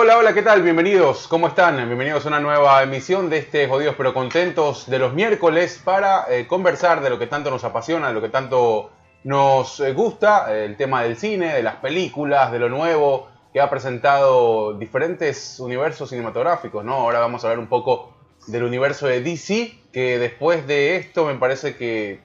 Hola, hola, ¿qué tal? Bienvenidos, ¿cómo están? Bienvenidos a una nueva emisión de este Jodidos pero Contentos de los miércoles para eh, conversar de lo que tanto nos apasiona, de lo que tanto nos eh, gusta, el tema del cine, de las películas, de lo nuevo que ha presentado diferentes universos cinematográficos, ¿no? Ahora vamos a hablar un poco del universo de DC, que después de esto me parece que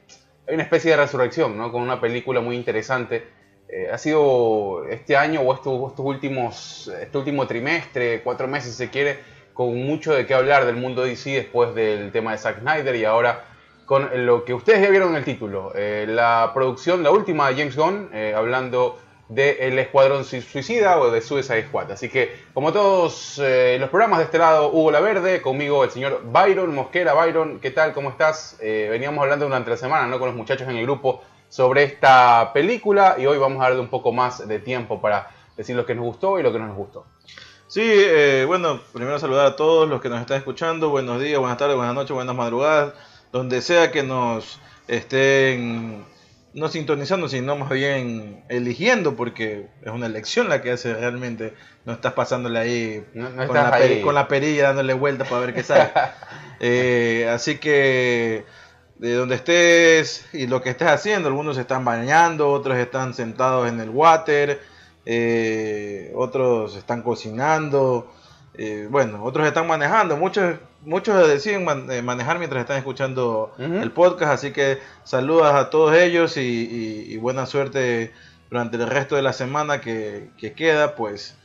hay una especie de resurrección, ¿no? Con una película muy interesante eh, ha sido este año o estos, últimos, este último trimestre, cuatro meses se quiere, con mucho de qué hablar del mundo DC después del tema de Zack Snyder y ahora con lo que ustedes ya vieron en el título, eh, la producción, la última de James Gunn, eh, hablando del El Escuadrón Suicida o de Suicide Squad. Así que, como todos los programas de este lado, Hugo La Verde, conmigo el señor Byron Mosquera. Byron, ¿qué tal? ¿Cómo estás? veníamos hablando durante la semana ¿no? con los muchachos en el grupo sobre esta película y hoy vamos a darle un poco más de tiempo para decir lo que nos gustó y lo que no nos gustó. Sí, eh, bueno, primero saludar a todos los que nos están escuchando. Buenos días, buenas tardes, buenas noches, buenas madrugadas. Donde sea que nos estén no sintonizando, sino más bien eligiendo, porque es una elección la que hace realmente. No estás pasándole ahí, con, la con, la perilla dándole vuelta para ver qué sale. Eh, así que de donde estés y lo que estés haciendo. Algunos están bañando, otros están sentados en el water, eh, otros están cocinando, eh, bueno, otros están manejando. Muchos, muchos deciden eh, manejar mientras están escuchando el podcast, así que saludas a todos ellos y, buena suerte durante el resto de la semana que, que queda, pues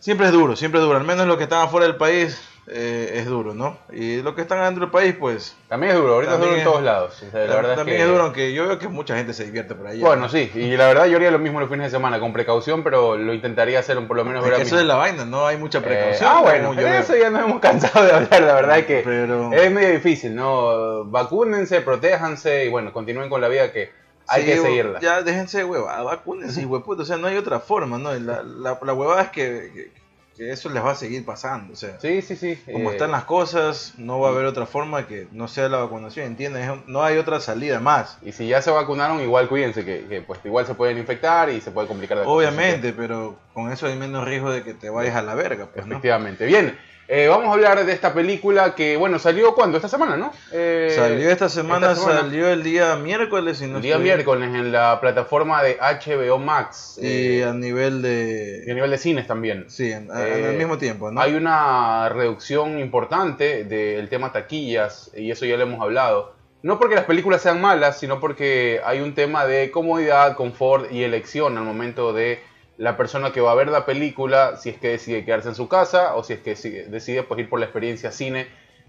siempre es duro, siempre es duro, al menos los que están afuera del país eh, es duro, ¿no? Y lo que están dentro del país, pues... También es duro, ahorita es duro en todos lados. la verdad también es, duro, aunque yo veo que mucha gente se divierte por ahí. Bueno, sí, y la verdad yo haría lo mismo los fines de semana, con precaución, pero lo intentaría hacer por lo menos... Es que eso es la vaina, no hay mucha eh, precaución. ah, bueno, eso ya nos hemos cansado de hablar, la verdad es que es medio difícil, ¿no? Vacúnense, protéjanse y bueno, continúen con la vida que... Hay que seguirla. Ya déjense de huevada, vacúnense, hueputo. O sea, no hay otra forma, ¿no? La, la, la huevada es que que eso les va a seguir pasando. O sea, sí, sí, sí. Como eh, están las cosas, no va a haber otra forma que no sea la vacunación, ¿entiendes? No hay otra salida más. Y si ya se vacunaron, igual cuídense, que, pues igual se pueden infectar y se puede complicar. Obviamente, pero con eso hay menos riesgo de que te vayas a la verga. Pues, Efectivamente. Bien. Eh, vamos a hablar de esta película que, bueno, salió cuando? Esta semana, ¿no? Eh, salió esta semana, salió el día miércoles. Si no el día miércoles en la plataforma de HBO Max. Y eh, a nivel de... Y a nivel de cines también. Sí, al mismo tiempo, ¿no? Hay una reducción importante del tema taquillas, y eso ya lo hemos hablado. No porque las películas sean malas, sino porque hay un tema de comodidad, confort y elección al momento de la persona que va a ver la película, si es que decide quedarse en su casa o si es que decide pues, ir por la experiencia cine,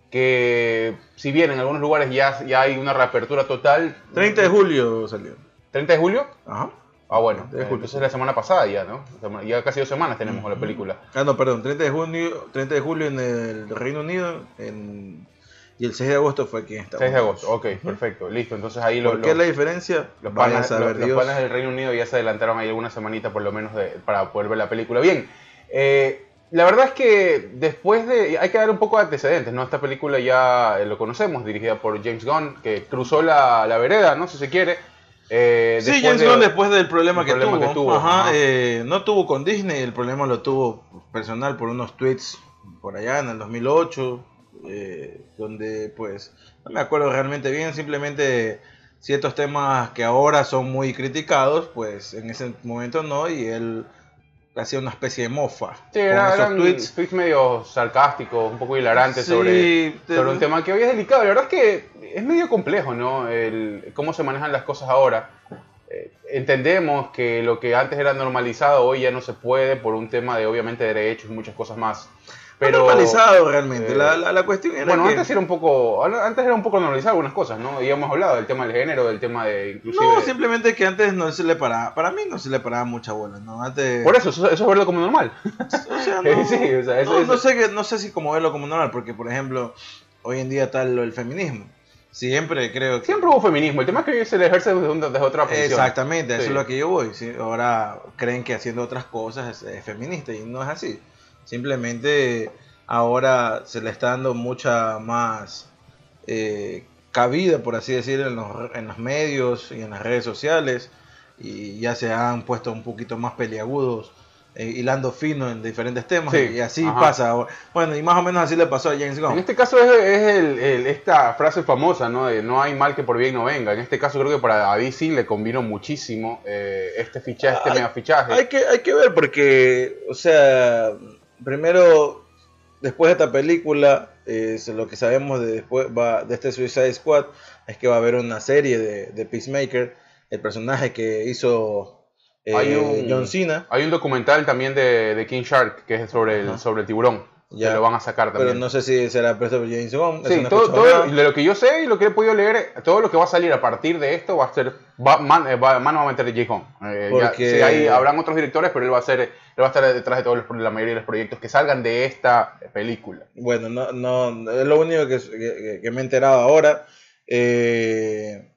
que si bien en algunos lugares ya, ya hay una reapertura total. 30 de julio salió. ¿30 de julio? Ajá. Ah, bueno, de julio. entonces es la semana pasada ya, ¿no? Ya casi dos semanas tenemos la película. Ah, no, perdón, 30 de, junio, 30 de julio en el Reino Unido, en y el 6 de agosto fue aquí en 6 de agosto, ok, perfecto, listo. Entonces ahí lo, ¿Por qué la diferencia? Los panas, del Reino Unido ya se adelantaron ahí alguna semanita por lo menos para poder ver la película. Bien, eh, la verdad es que después de... Hay que dar un poco de antecedentes, ¿no? Esta película ya eh, lo conocemos, dirigida por James Gunn, que cruzó la, vereda, ¿no? Si se quiere. Eh, sí, James Gunn después del problema, que, tuvo, no tuvo con Disney, el problema lo tuvo personal por unos tweets por allá en el 2008 eh, donde pues no me acuerdo realmente bien, simplemente ciertos temas que ahora son muy criticados, pues en ese momento no, y él hacía una especie de mofa. Sí, eran tweets. medio sarcásticos, un poco hilarantes sobre, sobre un tema que hoy es delicado. La verdad es que es medio complejo, ¿no? El, cómo se manejan las cosas ahora. Eh, entendemos que lo que antes era normalizado hoy ya no se puede por un tema de obviamente derechos y muchas cosas más. Pero, normalizado realmente. la, la, cuestión era Bueno, antes era un poco antes era un poco normalizado algunas cosas, ¿no? Y hemos hablado del tema del género, del tema de inclusive... No, simplemente que antes no se le paraba, para mí no se le paraba mucha bola, ¿no? Antes... Por eso, eso, es verlo como normal. O sea, no, sí, o sea, eso, no, sé, no sé si como verlo como normal, porque por ejemplo, hoy en día está el feminismo. Siempre creo que... Siempre hubo feminismo, el tema es que hoy se le ejerce desde, otra posición. Exactamente, eso es lo que yo voy. Ahora creen que haciendo otras cosas es feminista y no es así. Simplemente ahora se le está dando mucha más eh, cabida, por así decirlo, en los, en los medios y en las redes sociales y ya se han puesto un poquito más peliagudos eh, hilando fino en diferentes temas Sí, y así ajá. pasa. Bueno, y más o menos así le pasó a James En Gunn. este caso es, es el- el- esta frase famosa, ¿no? De no hay mal que por bien no venga. En este caso creo que para DC le combinó muchísimo eh, este fichaje, este mega fichaje. Hay que, hay que ver porque, o sea, primero, después de esta película, eh, es lo que sabemos de, después, va, de este Suicide Squad es que va a haber una serie de, de Peacemaker, el personaje que hizo eh, Hay un- John Cena, Hay un documental también de, de King Shark que es sobre el, Ajá. sobre el tiburón. Ya. Que lo van a sacar pero también. no sé si será preso por James eso Sí, no todo, todo lo que yo sé y lo que he podido leer, todo lo que va a salir a partir de esto va a ser. Va, man, eh, va- mano va a meter J. Hong. Eh, ya- Porque- sí, ahí habrán otros directores, pero él va a ser, él va a estar detrás de todos los, la mayoría de los proyectos que salgan de esta película. Bueno, no, no, es lo único que, que- que me he enterado ahora. Eh,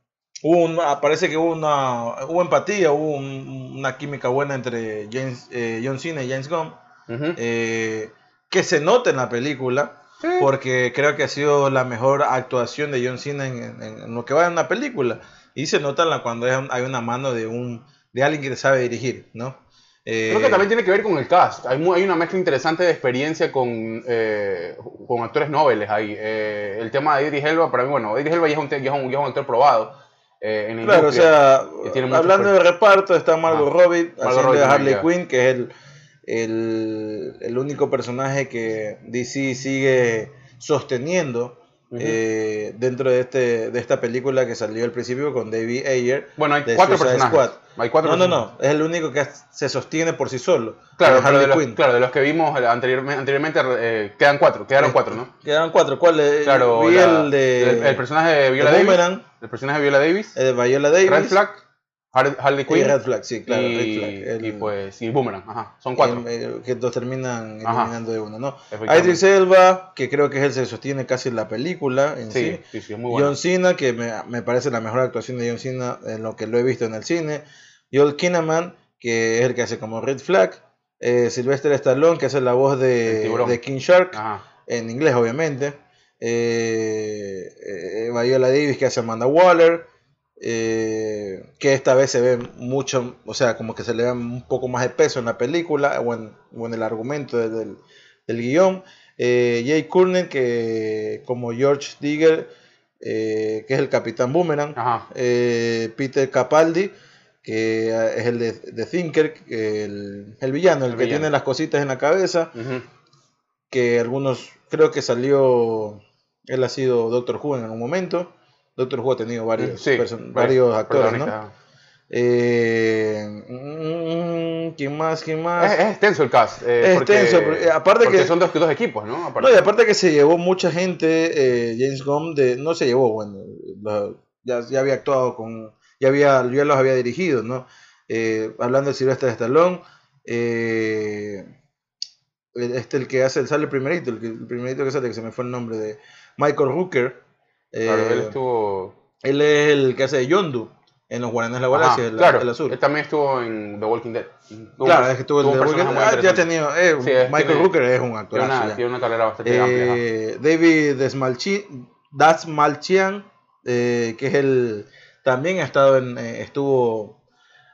hubo un- ah, parece que hubo una hubo empatía, hubo un- una química buena entre James, eh, John Cena y James Gunn, Ujú. eh, que se nota en la película, Sí. porque creo que ha sido la mejor actuación de John Cena en, en- en lo que va en la película. Y se nota la- cuando hay, una mano de un de alguien que sabe dirigir, ¿no? Eh, Creo que también tiene que ver con el cast. Hay, hay una mezcla interesante de experiencia con, eh, con actores nobles ahí. Eh, el tema de Idris Elba, para mí, bueno, Idris Elba ya es un, ya es un, ya es un actor probado. eh, en la Claro, o sea, hablando de reparto, está Margot Ah, Robbie haciendo Harley. Quinn, que es el, el, el único personaje que DC sigue sosteniendo eh, dentro de, este, de esta película que salió al principio con David Ayer. Bueno, hay cuatro Suicide personajes. Squad. Hay cuatro no, no, personajes. no, es el único que se sostiene por sí solo. Claro, pero de los, claro, de los que vimos eh, anteriormente, anteriormente eh, quedan cuatro, quedaron cuatro, ¿no? Quedan cuatro. ¿Cuál es? Claro, Vi la- el de el, el personaje de Viola Davis, Boomerang, el personaje de Viola Davis, el de Viola Davis. Red Flag, Har- Harley y Quinn Red Flag, sí, claro, y, Red Flag. El- y pues y Boomerang, ajá, son cuatro. eh, que dos terminan eliminando de uno, ¿no? Idris Elba, que creo que es el que sostiene casi la película en sí. sí, sí, sí, es muy bueno. John Cena, que me, me parece la mejor actuación de John Cena en lo que lo he visto en el cine. Joel Kinnaman, que es el que hace como Red Flag. Eh, Sylvester Stallone, que hace la voz de, de King Shark, Ajá. en inglés obviamente. Eh, eh, Viola Davis, que hace Amanda Waller. Eh, que esta vez se ve mucho, o sea, como que se le da un poco más de peso en la película o en, o en el argumento del, del- del guion. Eh, Jay Courtney, que como George Digger, eh, que es el Capitán Boomerang. Peter Capaldi, que es el de, de Thinker, el, el villano, el, El que villano. tiene las cositas en la cabeza, que algunos, creo que salió, él ha sido Doctor Who en algún momento. Doctor Who ha tenido varios, Sí, varios varios actores, ¿no? Eh, mm, ¿Quién más? ¿Quién más? Es, es extenso el cast. eh, Es extenso, porque- aparte porque que- son dos, dos equipos, ¿no? Aparte. No, y aparte que se llevó mucha gente, eh, James Gunn, de, no se llevó, bueno, lo- ya, ya había actuado con, ya había, ya los había dirigido, ¿no? Eh, hablando de Sylvester Stallone, eh, el- este el que hace, sale el primerito, el, que- el primerito que sale, que se me fue el nombre de Michael Rooker, eh, Claro, él estuvo. él es el que hace de Yondu en los Guardianes de la Galaxia, el, claro, el azul. Él también estuvo en The Walking Dead. Tuvo Claro, es que tuvo el tuvo un de personaje muy ah, ya ha tenido, eh, Sí, es- Michael tiene- Rooker es un Tiene una, ya. tiene una carrera bastante amplia. Eh, David Desmalchi- Dasmalchian, eh, que es el también ha estado en eh, estuvo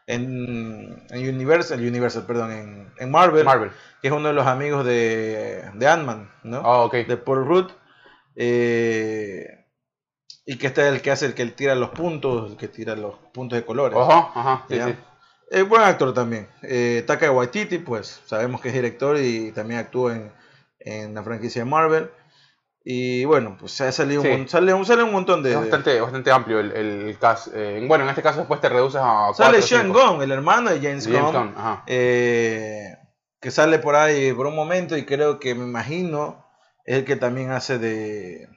en, en Universal, Universal, perdón, en, en Marvel, Marvel. que es uno de los amigos de, de Ant-Man, ¿no? Ah, ok. De Paul Rudd. eh, y que este es el que hace el que tira los puntos, el que tira los puntos de colores. Ajá, ajá. Sí, sí. Es buen actor también. Eh, Taka Waititi, pues sabemos que es director y también actúa en, en la franquicia de Marvel. Y bueno, pues ha salido Sí. un, sale, un- sale un montón de... Es bastante, bastante amplio el, el cast. Eh, bueno, en este caso después te reduces a. sale cuatro, Sean. Gunn, el hermano de James, James Gunn, Gunn, eh, que sale por ahí por un momento y creo que me imagino es el que también hace de...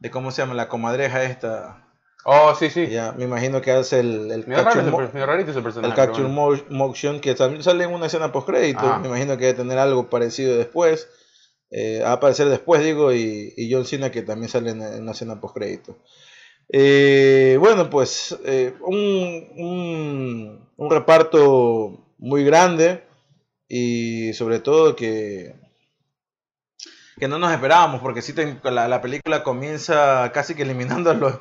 de ¿Cómo se llama? La comadreja esta. Oh, sí, sí. Ya, me imagino que hace el, el raro capture ese rarito ese personaje. El Capture bueno. Motion, que también sale en una escena post crédito. Ajá. Me imagino que debe tener algo parecido después. Eh, va a aparecer después, digo, y, y John Cena, que también sale en, en una escena post crédito. bueno, pues eh, un, un, un reparto muy grande y sobre todo que, que no nos esperábamos, porque sí te- la, la película comienza casi que eliminando a, los,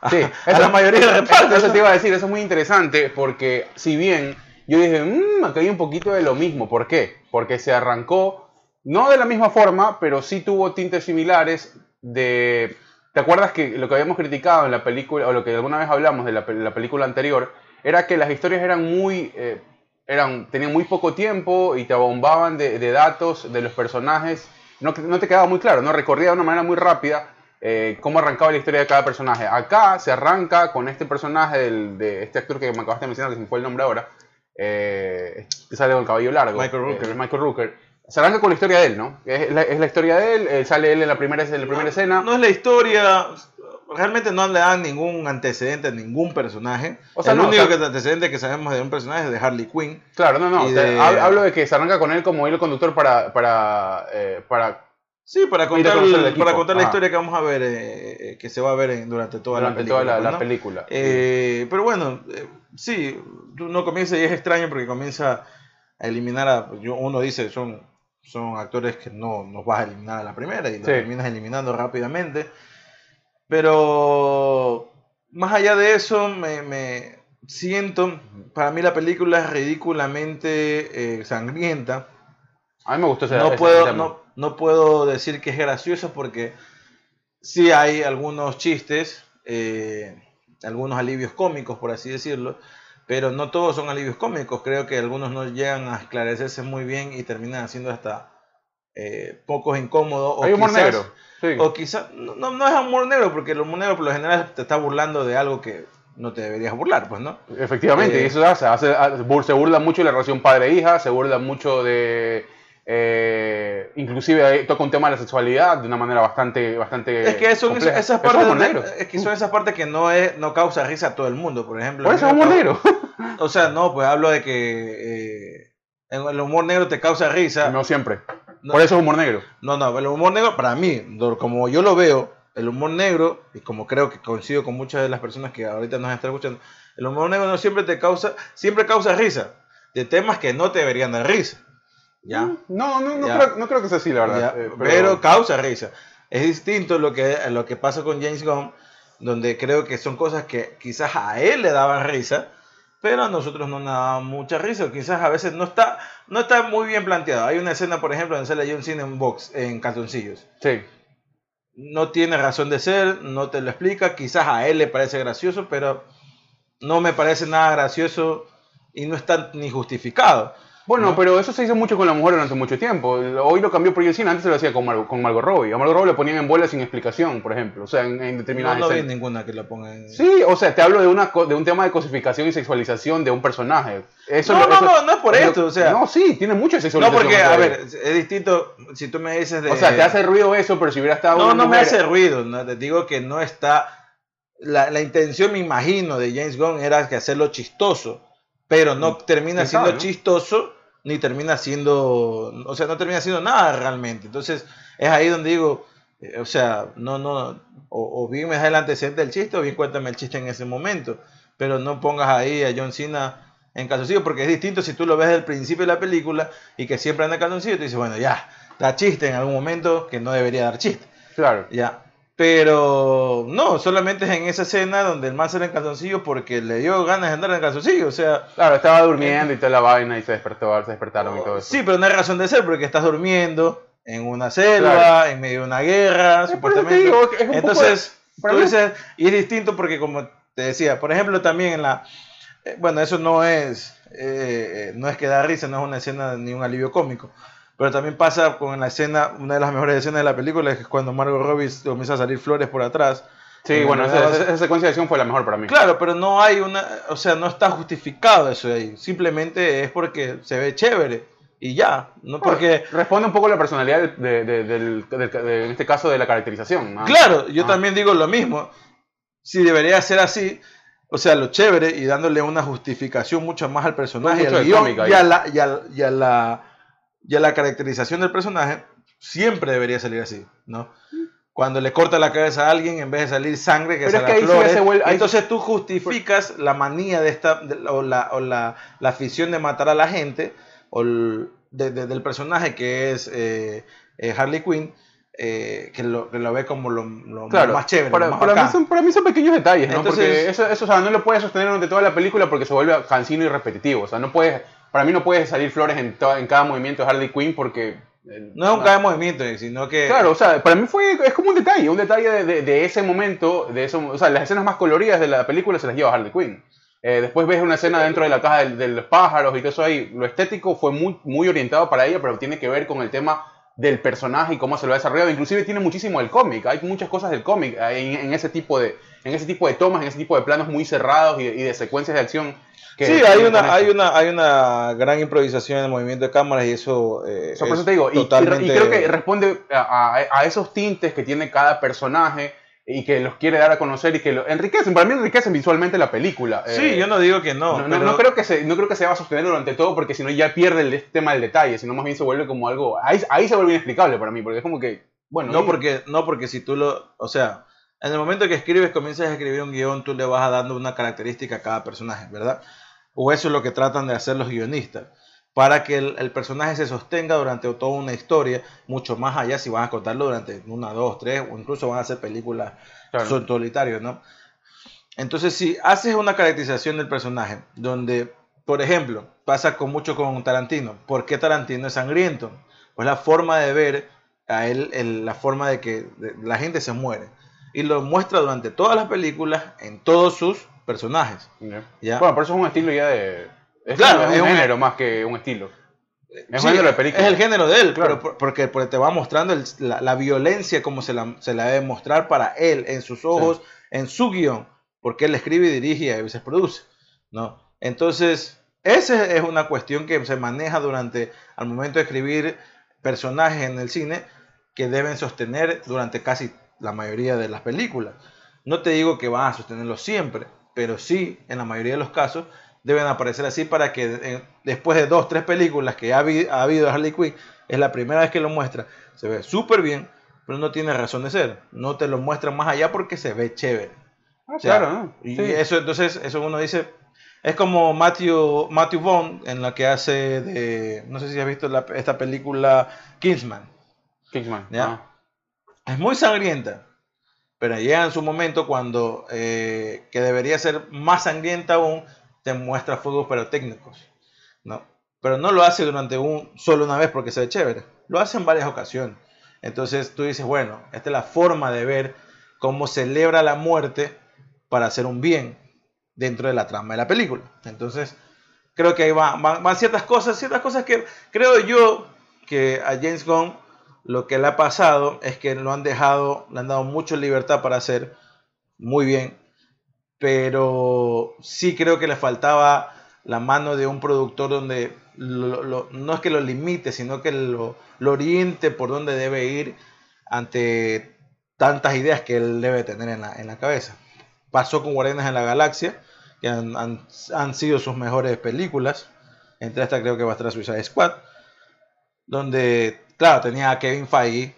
a, Sí, a la mayoría del reparto. Eso te iba a decir, eso es muy interesante porque si bien yo dije, mmm, acá hay un poquito de lo mismo. ¿Por qué? Porque se arrancó, no de la misma forma, pero sí tuvo tintes similares de... ¿Te acuerdas que lo que habíamos criticado en la película, o lo que alguna vez hablamos de la, la película anterior, era que las historias eran muy... Eh, eran, tenían muy poco tiempo y te bombaban de, de datos de los personajes. No, no, te quedaba muy claro, no recorría de una manera muy rápida eh, cómo arrancaba la historia de cada personaje. Acá se arranca con este personaje del, de este actor que me acabaste de mencionar, que se me fue el nombre ahora, eh, que sale con el cabello largo. Michael Rooker. Eh, Michael Rooker. Se arranca con la historia de él, ¿no? Es la, es la historia de él, eh, sale él en la primera, en la primera no, escena. No es la historia, realmente no le dan ningún antecedente a ningún personaje. O sea, el no, único o sea- que- antecedente que sabemos de un personaje es de Harley Quinn. Claro, no, no. Y o sea, de- hab- Hablo de que se arranca con él como hilo conductor para, para, eh, para Sí, para contar, el para contar la historia que vamos a ver, eh, eh, que se va a ver en- durante toda durante la toda película. la, la ¿no? película. Eh, pero bueno, sí, uno comienza y es extraño porque comienza a eliminar a. yo- Uno dice, son, son actores que no nos vas a eliminar a la primera y los Sí. terminas eliminando rápidamente. Pero más allá de eso, me, me siento. Para mí la película es ridículamente eh, sangrienta. A mí me gustó ese No ese puedo, no, no puedo decir que es gracioso porque sí hay algunos chistes, eh, algunos alivios cómicos, por así decirlo, pero no todos son alivios cómicos. Creo que algunos no llegan a esclarecerse muy bien y terminan siendo hasta eh, pocos incómodos. o Hay humor quizás- negro. Sí. O quizás, no, no no es humor negro, porque el humor negro por lo general te está burlando de algo que no te deberías burlar, pues, ¿no? Efectivamente, Eh, y eso hace, bur- se burla mucho de la relación padre-hija, se burla mucho de... eh, inclusive toca un tema de la sexualidad de una manera bastante bastante Es que son esas, es partes negro. es que son esas partes que no es no causa risa a todo el mundo, por ejemplo. por eso es humor negro O sea, no, pues hablo de que eh, el humor negro te causa risa. no siempre No. por eso es humor negro No, no, el humor negro para mí, como yo lo veo, el humor negro, y como creo que coincido con muchas de las personas que ahorita nos están escuchando, el humor negro no siempre te causa, siempre causa risa, de temas que no te deberían dar risa. ¿Ya? no no no Ya. creo, no creo que sea así la verdad eh, pero... causa risa. Es distinto lo que, lo que pasa con James Gunn, donde creo que son cosas que quizás a él le daban risa, pero a nosotros no nos daban mucha risa. Quizás a veces no está, no está muy bien planteado. Hay una escena, por ejemplo, donde sale John Cena en box, en calzoncillos. sí No tiene razón de ser, no te lo explica. Quizás a él le parece gracioso, pero no me parece nada gracioso y no está ni justificado. Bueno, ¿no? pero eso se hizo mucho con la mujer durante mucho tiempo. Hoy lo cambió por Cena, antes se lo hacía con, Mar- con Margot Robbie. A Margot Robbie le ponían en bola sin explicación, por ejemplo. O sea, en, en No, determinadas no vi escenas. ninguna que lo ponga en... Sí, o sea, te hablo de, una, de un tema de cosificación y sexualización de un personaje. Eso, No, no, eso- no, no es por eso- esto, o sea- No, sí, tiene mucha No, sexualización. porque, eso a ver, es distinto si tú me dices de... O sea, te hace ruido eso, pero si hubiera estado No, no me hace ruido, no, te digo que no está... La, la intención, me imagino, de James Gunn era que hacerlo chistoso, pero no termina ¿Quién siendo sabe, no? chistoso, ni termina siendo... O sea, no termina siendo nada realmente. Entonces, es ahí donde digo, eh, o sea, no, no... O, o bien me das el antecedente del chiste, o bien cuéntame el chiste en ese momento, pero no pongas ahí a John Cena en calzoncillo, porque es distinto si tú lo ves desde el principio de la película y que siempre anda en calzoncillo, tú dices, bueno, ya, da chiste en algún momento que no debería dar chiste. Claro. Ya. Pero no, solamente es en esa escena donde el man sale en calzoncillo porque le dio ganas de andar en calzoncillo. O sea, Claro, estaba durmiendo y toda la vaina y se despertó, se despertaron y todo eso. sí, pero no hay razón de ser porque estás durmiendo en una selva, Claro. en medio de una guerra, te supuestamente. digo, es un poco Entonces, de- para tú mí- dices, y es distinto porque como te decía, por ejemplo, también en la, eh, bueno, eso no es, eh, eh, no es que da risa, no es una escena ni un alivio cómico. Pero también pasa con la escena, una de las mejores escenas de la película, que es cuando Margot Robbie comienza a salir flores por atrás. Sí, En bueno, esa, esa- esa secuencia de acción fue la mejor para mí. Claro, pero no hay una, o sea, no está justificado eso de ahí. Simplemente es porque se ve chévere y ya, no porque Responde un poco a la personalidad de, de- del- del- de- en este caso de la caracterización. ¿no? Claro, yo Ah. también digo lo mismo. Si debería ser así, o sea, lo chévere y dándole una justificación mucho más al personaje, Mucho al de guion y a, la, y, a, y a la, y a la caracterización del personaje, siempre debería salir así, ¿no? Cuando le corta la cabeza a alguien, en vez de salir sangre, que Pero es salga que ahí sí ya flores, se vuelve- ahí- entonces tú justificas la manía de esta, de- o, la, o la, la afición de matar a la gente, o el- de- de- del personaje que es eh, eh, Harley Quinn, eh, que, lo, que lo ve como lo, lo Claro, más chévere. Para, más para mí bacán. son, para mí son pequeños detalles, ¿no? Entonces- porque eso, eso o sea, no lo puedes sostener durante toda la película porque se vuelve cansino y repetitivo. O sea, no puedes, para mí no puedes salir flores en, cada movimiento de Harley Quinn porque... eh, No es un cada movimiento, sino que... Claro, o sea, para mí fue, es como un detalle, un detalle de, de- de ese momento, de eso, o sea, las escenas más coloridas de la película se las lleva Harley Quinn. Eh, después ves una escena dentro de la caja de, los pájaros y todo eso ahí. Lo estético fue muy, muy orientado para ella, pero tiene que ver con el tema del personaje y cómo se lo ha desarrollado. Inclusive tiene muchísimo del cómic. Hay muchas cosas del cómic eh, en, en ese tipo de, en ese tipo de tomas, en ese tipo de planos muy cerrados y, y de secuencias de acción. que sí, hay una, hay, una, hay una gran improvisación en el movimiento de cámaras y eso, eh, O sea, por es eso te digo, y- y, totalmente... y creo que responde a, a- a esos tintes que tiene cada personaje y que los quiere dar a conocer y que lo enriquecen. Para mí enriquecen visualmente la película. Sí, Eh, yo no digo que no. no, no- pero- no creo que se, no creo que se va a sostener durante todo porque si no ya pierde el tema del detalle, sino más bien se vuelve como algo... Ahí, ahí se vuelve inexplicable para mí, porque es como que... Bueno, No y- porque, no porque si tú lo... O sea, en el momento que escribes, comienzas a escribir un guion, tú le vas dando una característica a cada personaje, ¿verdad? O eso es lo que tratan de hacer los guionistas. Para que el, el personaje se sostenga durante toda una historia, mucho más allá si van a contarlo durante una, dos, tres, o incluso van a hacer películas Claro. son solitarios, ¿no? Entonces, si haces una caracterización del personaje, donde, por ejemplo, pasa con mucho con Tarantino, ¿por qué Tarantino es sangriento? Pues la forma de ver a él, el- la forma de que la gente se muere. Y lo muestra durante todas las películas, en todos sus personajes. Bueno, por eso es un estilo ya de... Es, Claro, es un es un- género más que un estilo. Es Sí, un género de película. es el género de él, Claro. pero porque, porque te va mostrando el- la, la violencia como se la, se la debe mostrar para él, en sus ojos, en su guion, porque él escribe y dirige y a veces produce, ¿no? Entonces, esa es una cuestión que se maneja durante, al momento de escribir personajes en el cine, que deben sostener durante casi la mayoría de las películas. No te digo que van a sostenerlo siempre, pero sí, en la mayoría de los casos, deben aparecer así para que eh, después de dos, tres películas que ha, ha habido Harley Quinn, es la primera vez que lo muestra, se ve súper bien, pero no tiene razón de ser. No te lo muestra más allá porque se ve chévere. Ah, O sea, claro, ¿no? Y Sí. eso, entonces, eso uno dice, es como Matthew, Matthew Vaughn en la que hace de, no sé si has visto la- esta película Kingsman. Kingsman. ¿Ya? ah. Es muy sangrienta, pero llega en su momento cuando, eh, que debería ser más sangrienta aún, te muestra fuegos pirotécnicos, ¿no? Pero no lo hace durante un, solo una vez porque se ve chévere, lo hace en varias ocasiones. Entonces tú dices, bueno, esta es la forma de ver cómo celebra la muerte para hacer un bien dentro de la trama de la película. Entonces, creo que ahí van, van, van ciertas cosas, ciertas cosas que creo yo que a James Gunn lo que le ha pasado es que lo han dejado, le han dado mucha libertad para hacer muy bien, pero sí creo que le faltaba la mano de un productor donde lo- lo- no es que lo limite, sino que lo, lo oriente por donde debe ir ante tantas ideas que él debe tener en la, en la cabeza. Pasó con Guardianes en la Galaxia, que han, han- han sido sus mejores películas. Entre estas creo que va a estar Suicide Squad, donde, claro, tenía a Kevin Feige,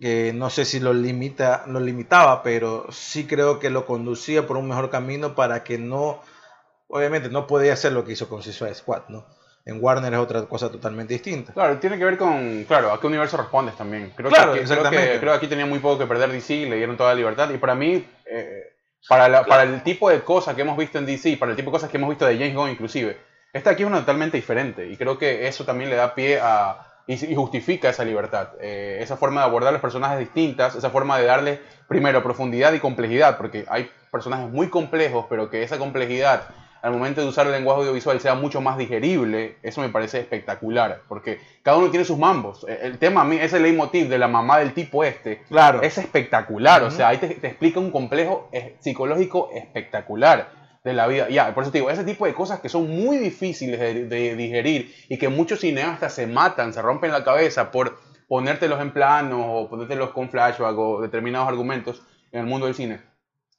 que no sé si lo, limita, lo limitaba, pero sí creo que lo conducía por un mejor camino para que no, obviamente no podía hacer lo que hizo con Suicide Squad, ¿no? En Warner es otra cosa totalmente distinta. Claro, tiene que ver con, claro, a qué universo respondes también. Creo Claro, que, aquí- creo exactamente. que, creo que aquí tenía muy poco que perder DC, le dieron toda la libertad. Y para mí, eh, para, la- para el tipo de cosas que hemos visto en DC, para el tipo de cosas que hemos visto de James Gunn inclusive, esta aquí es una totalmente diferente. Y creo que eso también le da pie a... Y, y justifica esa libertad, eh, esa forma de abordar los personajes distintas, esa forma de darle primero profundidad y complejidad, porque hay personajes muy complejos, pero que esa complejidad al momento de usar el lenguaje audiovisual sea mucho más digerible, eso me parece espectacular, porque cada uno tiene sus mambos. Eh, El tema a mí, ese leitmotiv de la mamá del tipo este, Claro. es espectacular, o sea, ahí te, te explica un complejo eh, psicológico espectacular de la vida. Ya, por eso te digo, ese tipo de cosas que son muy difíciles de, de digerir y que muchos cineastas se matan, se rompen la cabeza por ponértelos en planos o ponértelos con flashback o determinados argumentos en el mundo del cine.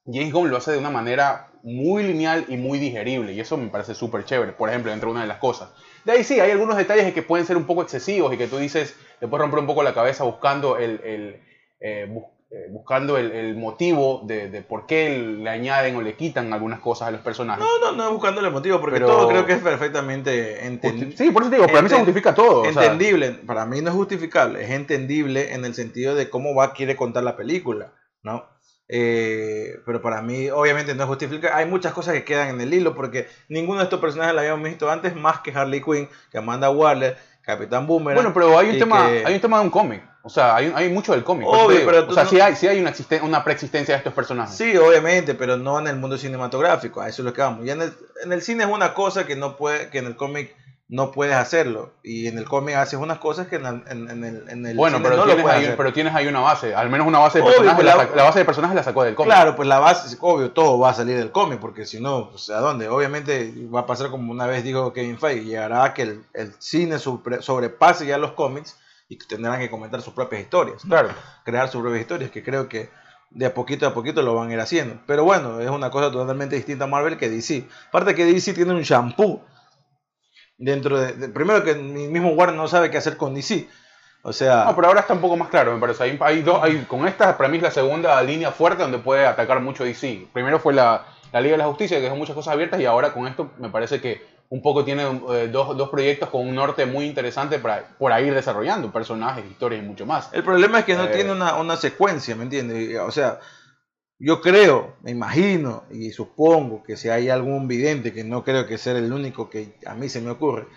James Gunn lo hace de una manera muy lineal y muy digerible y eso me parece súper chévere, por ejemplo, entre una de las cosas. De ahí sí, hay algunos detalles que pueden ser un poco excesivos y que tú dices, te puedes romper un poco la cabeza buscando el, el, eh, eh, buscando el, el motivo de, de, por qué le añaden o le quitan algunas cosas a los personajes. No, no, no buscando el motivo, porque Pero, todo creo que es perfectamente entendible. Sí, por eso te digo, para mí se justifica todo. Entendible, o sea. para mí no es justificable, es entendible en el sentido de cómo va quiere contar la película, ¿no? Eh, pero para mí, obviamente, no es justificable. Hay muchas cosas que quedan en el hilo porque ninguno de estos personajes la habíamos visto antes más que Harley Quinn, que Amanda Waller, Capitán Boomerang. Bueno, pero hay un, tema, que... hay un tema de un cómic. O sea, hay, hay mucho del cómic. Obvio, pero o sea, no... sí hay, sí hay una, una preexistencia de estos personajes. Sí, obviamente, pero no en el mundo cinematográfico. A eso es lo que vamos. Ya en el, en el cine es una cosa que no puede, que en el cómic no puedes hacerlo. Y en el cómic haces unas cosas que en, en, en el, en el Bueno, cine pero, no tienes lo puedes ahí, hacer. pero tienes ahí una base, al menos una base de Obvio, personajes. pues la, la- la base de personajes la sacó del cómic. Claro, pues la base, obvio, todo va a salir del cómic, porque si no, pues a dónde. Obviamente va a pasar como una vez dijo Kevin Feige, llegará a que el, el cine sobre- sobrepase ya los cómics y tendrán que comentar sus propias historias. Claro. crear sus propias historias, que creo que de a poquito a poquito lo van a ir haciendo. Pero bueno, es una cosa totalmente distinta a Marvel que DC. Aparte que DC tiene un shampoo dentro de, de- primero que mi mismo Warner no sabe qué hacer con DC. O sea, No, pero ahora está un poco más claro, me parece. Hay, hay dos, hay, con esta, para mí es la segunda línea fuerte donde puede atacar mucho DC. Primero fue la, la Liga de la Justicia, que dejó muchas cosas abiertas, y ahora con esto me parece que un poco tiene eh, dos, dos proyectos con un norte muy interesante para, por ir desarrollando personajes, historias y mucho más. el problema es que no Eh. tiene una, una secuencia, ¿me entiendes? O sea, yo creo, me imagino y supongo que si hay algún vidente, que no creo que sea el único que a mí se me ocurre,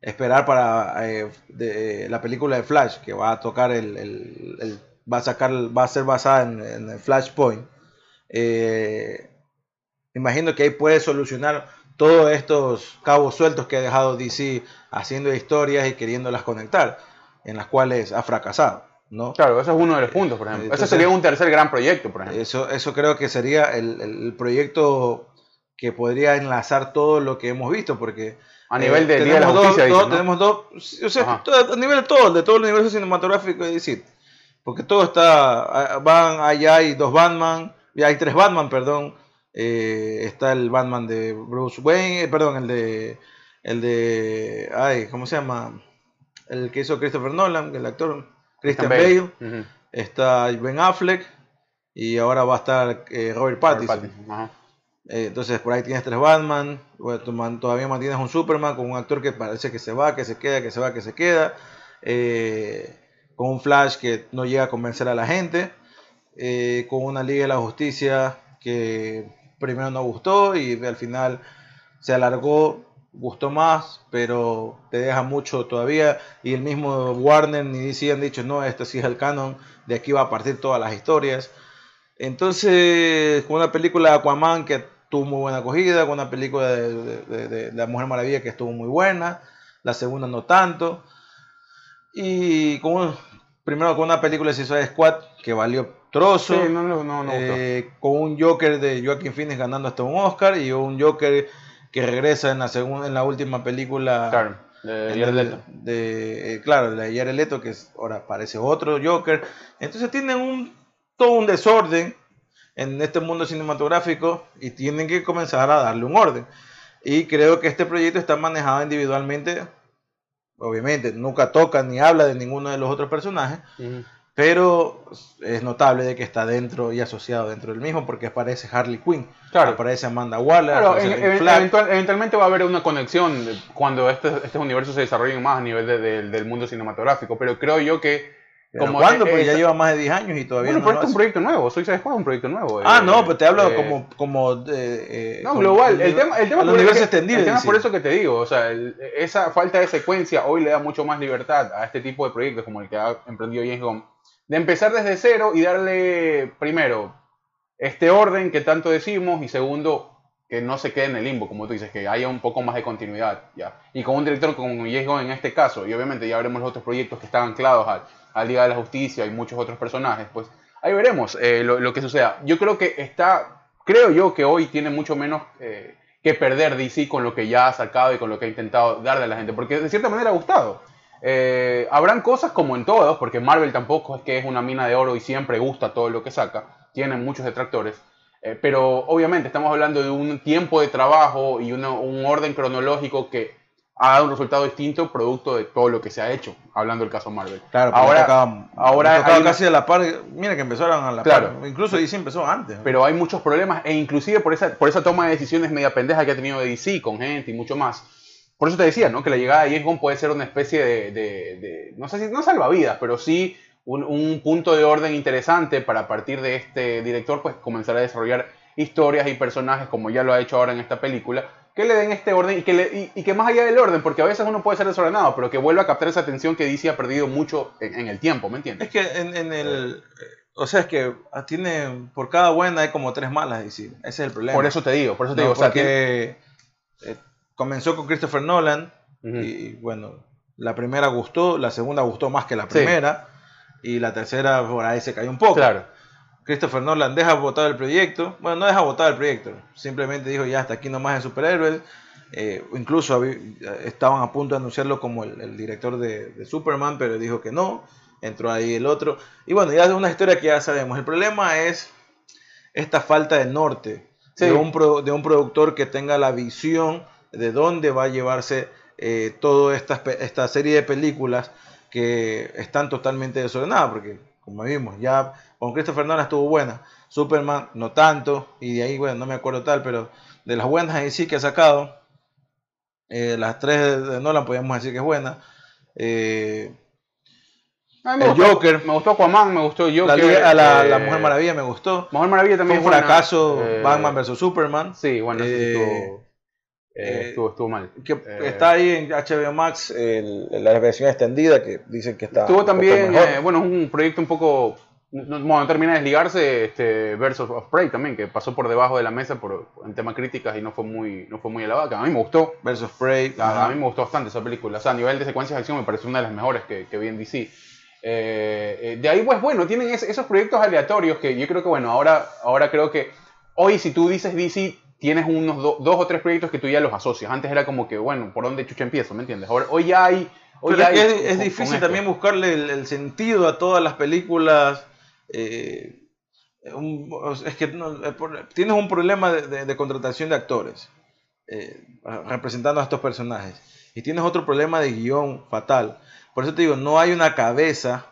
esperar para eh, de- la película de Flash, que va a tocar el, el- el- va a sacar, va a ser basada en, en el Flashpoint. Eh, imagino que ahí puede solucionar todos estos cabos sueltos que ha dejado DC haciendo historias y queriéndolas conectar, en las cuales ha fracasado, ¿no? Claro, ese es uno de los puntos, por ejemplo. Entonces- ese sería un tercer gran proyecto, por ejemplo. Eso, eso creo que sería el, el proyecto que podría enlazar todo lo que hemos visto, porque A nivel de eh, Liga de la Justicia, dos, dices, dos- ¿no? tenemos dos, o sea, todo- a nivel de todo, de todo el universo cinematográfico de DC, porque todo está, ah, van allá hay dos Batman, ya hay tres Batman, perdón, eh, está el Batman de Bruce Wayne, eh, perdón, el de, el de, ay, ¿cómo se llama? El que hizo Christopher Nolan, el actor Christian Bale, está Ben Affleck y ahora va a estar eh, Robert Pattinson. Robert Pattinson, ajá. Eh, entonces por ahí tienes tres Batman, bueno, todavía mantienes un Superman con un actor que parece que se va, que se queda, que se va, que se queda, con un Flash que no llega a convencer a la gente, con una Liga de la Justicia que primero no gustó y al final se alargó, gustó más, pero te deja mucho todavía y el mismo Warner ni DC han dicho no, esto sí es el canon, de aquí va a partir todas las historias. Entonces, con una película de Aquaman que tuvo muy buena acogida, con una película de, La Mujer Maravilla que estuvo muy buena, la segunda no tanto, y con primero con una película de Suicide Squad que valió trozo, Sí, no, no, no, no gustó. eh, con un Joker de Joaquin Phoenix ganando hasta un Oscar y un Joker que regresa en la segunda, en la última película Claro, de Jared Leto. de, eh, claro, la de Jared Leto, que es, ahora parece otro Joker. Entonces tienen un, todo un desorden en este mundo cinematográfico y tienen que comenzar a darle un orden. Y creo que este proyecto está manejado individualmente. Obviamente, nunca toca ni habla de ninguno de los otros personajes. Pero es notable de que está dentro y asociado dentro del mismo porque aparece Harley Quinn, Claro. aparece Amanda Waller, Claro, aparece en- eventual- eventualmente va a haber una conexión cuando este, este universo se desarrolle más a nivel de- de- del mundo cinematográfico, pero creo yo que... ¿Pero como ¿Cuándo? eh, Porque ya lleva más de 10 años y todavía Bueno, no pero lo es un proyecto nuevo, Suicide Squad es un proyecto nuevo. Ah, eh, no, pero te hablo eh, como, como de, eh, No, como- global. El tema, el tema, el por, universo es que- extendido. el tema por eso que te digo, o sea, el- esa falta de secuencia hoy le da mucho más libertad a este tipo de proyectos como el que ha emprendido James Gunn, de empezar desde cero y darle, primero, este orden que tanto decimos y segundo, que no se quede en el limbo, como tú dices, que haya un poco más de continuidad, ¿ya? Y con un director como Gunn en este caso, y obviamente ya veremos los otros proyectos que están anclados al, al de la Justicia y muchos otros personajes, pues ahí veremos eh, lo, lo que suceda. Yo creo que está, creo yo que hoy tiene mucho menos eh, que perder DC con lo que ya ha sacado y con lo que ha intentado darle a la gente, porque de cierta manera ha gustado. Eh, habrán cosas como en todos, porque Marvel tampoco es que es una mina de oro y siempre gusta todo lo que saca, tiene muchos detractores, eh, pero obviamente estamos hablando de un tiempo de trabajo y una- un orden cronológico que ha dado un resultado distinto producto de todo lo que se ha hecho, hablando del caso Marvel. Claro, ahora, tocaba, ahora una- casi a la par. Mira que empezaron a la Claro. par. Incluso DC empezó antes. pero hay muchos problemas e inclusive por esa, por esa toma de decisiones media pendeja que ha tenido DC con gente y mucho más. Por eso te decía, ¿no? Que la llegada de James puede ser una especie de, de- de- no sé si, no salvavidas, pero sí un, un punto de orden interesante para a partir de este director, pues comenzar a desarrollar historias y personajes como ya lo ha hecho ahora en esta película, que le den este orden y que, le- y, y que más allá del orden, porque a veces uno puede ser desordenado, pero que vuelva a captar esa atención que DC ha perdido mucho en, en el tiempo, ¿me entiendes? Es que en, en el. O sea, es que tiene. Por cada buena hay como tres malas, DC. Ese es el problema. Por eso te digo, por eso te No, digo, o sea, tiene- porque eh, comenzó con Christopher Nolan. Y bueno, la primera gustó, la segunda gustó más que la Sí. primera. Y la tercera por ahí se cayó un poco. claro. Christopher Nolan deja votar el proyecto. Bueno, no deja votar el proyecto. Simplemente dijo ya hasta aquí nomás de superhéroes. Eh, incluso habi- estaban a punto de anunciarlo como el, el director de, de Superman, pero dijo que no. Entró ahí el otro. Y bueno, ya es una historia que ya sabemos. El problema es esta falta de norte. Sí. De, un pro- de un productor que tenga la visión de dónde va a llevarse eh, toda esta, esta serie de películas que están totalmente desordenadas, porque como vimos, ya con Christopher Nolan estuvo buena, Superman no tanto, y de ahí, bueno, no me acuerdo tal, pero de las buenas en sí que ha sacado, eh, las tres de- Nolan podríamos decir que es buena. Eh, A mí me El gustó- Joker. Me gustó Aquaman, me gustó la, Joker. Liga- la, la eh, Mujer Maravilla me gustó. Mujer Maravilla Fue también un es buena. fracaso Eh, Batman vs Superman. Sí, bueno, Eh, eh, eh, estuvo, estuvo mal. que Eh, está ahí en HBO Max el- la versión extendida que dicen que está Estuvo también, eh, bueno, un proyecto un poco, no, bueno, no termina de desligarse, este, Versus of Prey también, que pasó por debajo de la mesa por, en temas críticas y no fue muy, no fue muy elevada, que a mí me gustó. versus Prey La- ajá. a mí me gustó bastante esa película. O sea, a nivel de secuencias de acción me parece una de las mejores que, que vi en DC. De ahí, pues bueno, tienen es- esos proyectos aleatorios que yo creo que, bueno, ahora, ahora creo que hoy si tú dices DC, tienes unos do- dos o tres proyectos que tú ya los asocias. Antes era como que, bueno, ¿por dónde chucha empiezo? ¿Me entiendes? Ahora, hoy ya hay... Hoy Pero ya es, que hay es, con- es con difícil también buscarle el, el sentido a todas las películas. eh, un- es que no, eh, tienes un problema de, de- de contratación de actores eh, representando a estos personajes. Y tienes otro problema de guion fatal. Por eso te digo, no hay una cabeza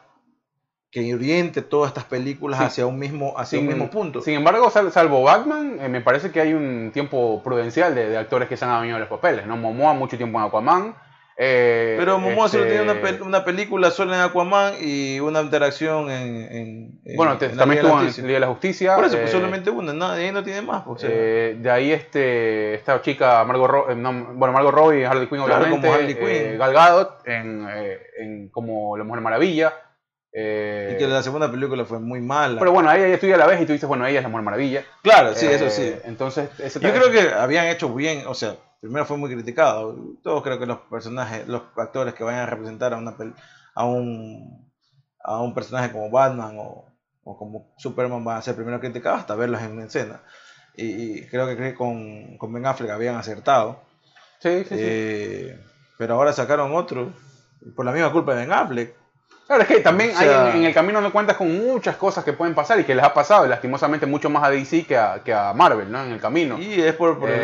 que oriente todas estas películas Sí. hacia un mismo, hacia Sin, un mismo punto. sin embargo, sal- salvo Batman, eh, me parece que hay un tiempo prudencial de, de actores que se han venido los papeles. ¿no? Momoa mucho tiempo en Aquaman. eh, Pero Momoa solo este, tiene una, pel- una película solo en Aquaman y una interacción en. en- en- Bueno, te- en la también Liga de la estuvo en Justicia. Liga de la Justicia. Por eso, pues eh, solamente una, no, de ahí no tiene más. pues, o sea, eh, de ahí este, esta chica, Margot, Ro- eh, no, bueno, Margot Robbie, Harley Quinn, Claro, obviamente. como Harley eh, Quinn. Gal Gadot en, eh, en como La Mujer Maravilla. Eh, y que la segunda película fue muy mala. pero bueno, ahí estudia a la vez y tú dices, bueno, ella es La Mujer Maravilla. claro, sí, Eh, eso sí. Entonces, ese Yo creo que habían hecho bien, o sea, primero fue muy criticado. Todos creo que los personajes, los actores que vayan a representar a una a un a un personaje como Batman o, o como Superman van a ser primero criticados hasta verlos en escena. Y, y creo que, creo que con, con Ben Affleck habían acertado. Sí, sí, sí. Eh, pero ahora sacaron otro por la misma culpa de Ben Affleck. Claro, es que también O sea- hay en, en el camino no cuentas con muchas cosas que pueden pasar y que les ha pasado, y lastimosamente, mucho más a DC que a, que a Marvel, ¿no? En el camino. Y es por, por- Eh,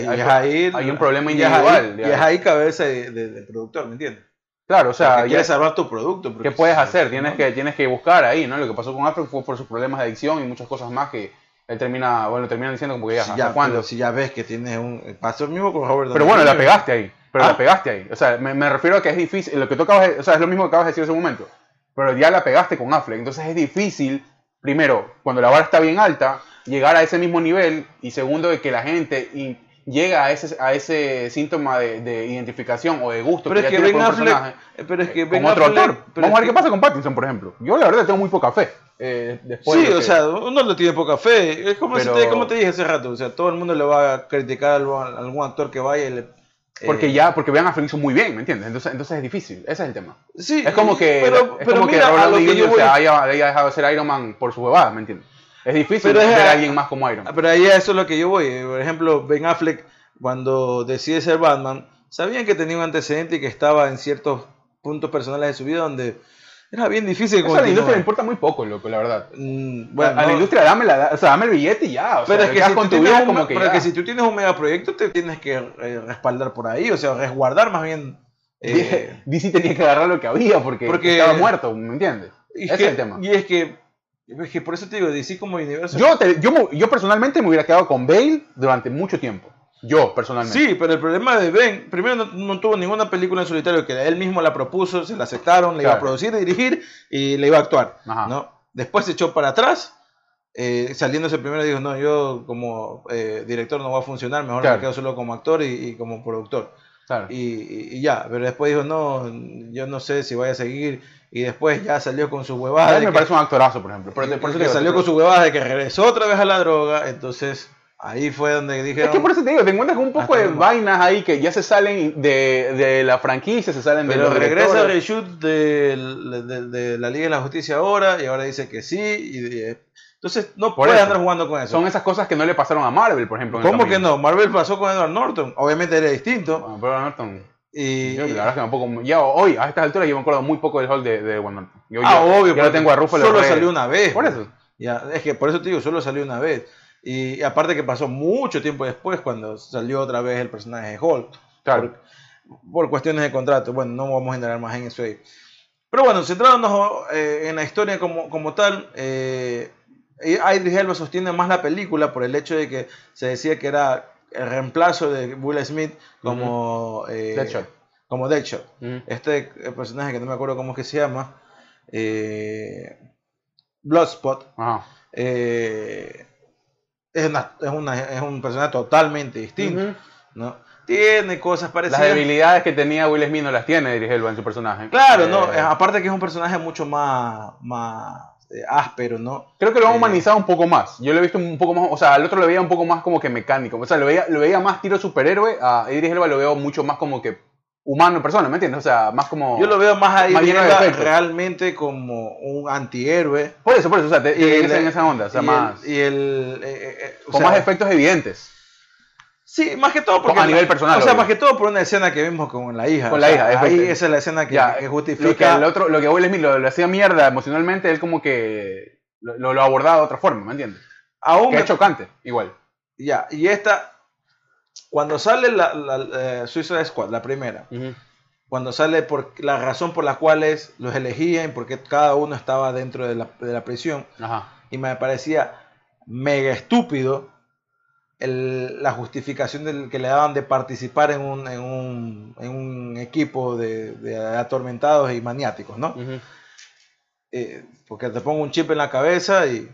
eh, y hay es ahí- hay un problema y es ahí- individual, Y es ahí cabeza de- de- del productor, ¿me entiendes? Claro, o sea, quieres salvar tu producto. ¿qué puedes hacer? Tienes que, tienes que buscar ahí, ¿no? Lo que pasó con Affleck fue por sus problemas de adicción y muchas cosas más que él termina, bueno, termina diciendo como que ya, Si ¿hasta ya, cuándo? si ya ves que tienes un... Pasó lo mismo con Robert Pero bueno, la pegaste ahí. Pero ¿Ah? la pegaste ahí. O sea, me, me refiero a que es difícil. Lo que tú acabas de, O sea, es lo mismo que acabas de decir en ese momento. Pero ya la pegaste con Affleck. Entonces es difícil, primero, cuando la vara está bien alta, llegar a ese mismo nivel. Y segundo, de que la gente llega a ese, a ese síntoma de, de identificación o de gusto Pero es ya que tiene por un Affleck... personaje Pero es que con Ben otro Affleck- actor. pero Vamos a ver qué que- pasa con Pattinson, por ejemplo. Yo la verdad tengo muy poca fe. eh, después Sí, de o que- sea, uno le tiene poca fe. Es como, si Pero- te, como te dije hace rato. O sea, todo el mundo le va a criticar a algún actor que vaya y le... Porque eh, ya, porque vean a hizo muy bien, ¿me entiendes? Entonces, entonces es difícil, ese es el tema. Sí, Es como que, pero, es pero como que mira, Robert Downey que yo Jr. se haya, haya dejado de ser Iron Man por su huevada, ¿me entiendes? Es difícil ver a alguien más como Iron Man. Pero ahí a eso es lo que yo voy. Por ejemplo, Ben Affleck, cuando decide ser Batman, sabían que tenía un antecedente y que estaba en ciertos puntos personales de su vida donde era bien difícil. Eso a la industria le importa muy poco, loco, la verdad. Mm, Bueno, bueno, a la industria dame, la, o sea, dame el billete y ya. O Pero sea, es que, si tú tienes un, como que pero que si tú tienes un megaproyecto, te tienes que eh, respaldar por ahí, o sea, resguardar más bien. eh, DC tenía que agarrar lo que había porque, porque- estaba muerto, ¿me entiendes? y Ese que- es el tema. Y es que, es que por eso te digo, DC como universo. Yo, te- yo, yo personalmente me hubiera quedado con Bale durante mucho tiempo. Yo, personalmente. Sí, pero el problema de Ben, primero no, no tuvo ninguna película en solitario que él mismo la propuso, se la aceptaron, le iba a Claro. producir, dirigir y le iba a actuar. Ajá. ¿no? Después se echó para atrás, eh, saliéndose primero dijo, no, yo como eh, director no va a funcionar, mejor Claro. me quedo solo como actor y, y como productor. Claro. Y, ya, pero después dijo, no, yo no sé si voy a seguir. Y después ya salió con su A huevada. él de me que- parece un actorazo, por ejemplo. Por, por eso que salió con su huevada de que regresó otra vez a la droga. Entonces ahí fue donde Es dijeron... que por eso te digo, te encuentras un poco Hasta de vainas ahí que ya se salen de, de la franquicia, se salen de Pero los regresa el reshoot de, de- de la Liga de la Justicia ahora y ahora dice que sí. Y, y- entonces no Por puede eso. andar jugando con eso. Son esas cosas que no le pasaron a Marvel, por ejemplo. ¿Cómo que no? Marvel pasó con Edward Norton. Obviamente era distinto. Bueno, pero Norton, Y, yo la verdad es que me poco, ya hoy, a estas alturas, yo me acuerdo muy poco del hall de, de Edward Norton. Yo, ah, yo- obvio. Yo tengo a Ruffalo Solo salió una vez. Por eso. Ya, es que por eso te digo, solo salió una vez. Y, y aparte que pasó mucho tiempo después cuando salió otra vez el personaje de Hulk. Claro. Por, por cuestiones de contrato. Bueno, no vamos a entrar más en eso ahí. Pero bueno, centrándonos eh, en la historia como, como tal, eh, Idris Elba sostiene más la película por el hecho de que se decía que era el reemplazo de Will Smith como, eh, Deadshot. como Deadshot. Este eh, personaje que no me acuerdo cómo es que se llama, eh, Bloodspot, eh, es, una- es, una- es un personaje totalmente distinto. ¿no? Tiene cosas Las parecidas. debilidades que tenía Will Smith no las tiene Idris Elba en su personaje. Claro, Eh, no, eh, aparte que es un personaje mucho más, más eh, áspero, ¿no? Creo que lo han eh, humanizado un poco más. Yo lo he visto un poco más, o sea, al otro lo veía un poco más como que mecánico. O sea, lo veía, lo veía más tiro superhéroe. A Idris Elba lo veo mucho más como que humano en persona, ¿me entiendes? O sea, más como... Yo lo veo más ahí Más lleno de efectos. realmente como un antihéroe. Por eso, por eso, o sea, te- Y en, el- esa, en esa onda, o sea, y más... El, y el, eh, eh, o con sea, más efectos evidentes. Sí, más que todo porque A nivel personal, O sea, obvio. más que todo por una escena que vimos con la hija. Con la sea, hija, Ahí esa es la escena que, Ya, que Lo que, justifica. el otro, lo que Will Smith lo, lo hacía mierda emocionalmente, él como que lo, lo, lo abordaba de otra forma, ¿me entiendes? aún Que me- es chocante, igual. Ya, y esta, cuando sale la, la eh, Suicide Squad, la primera, cuando sale por la razón por la cual los elegían, porque cada uno estaba dentro de la, de la prisión, Ajá. y me parecía mega estúpido el- la justificación del, que le daban de participar en un, en un, en un equipo de, de atormentados y maniáticos, ¿no? Ujú. Eh, porque te pongo un chip en la cabeza y,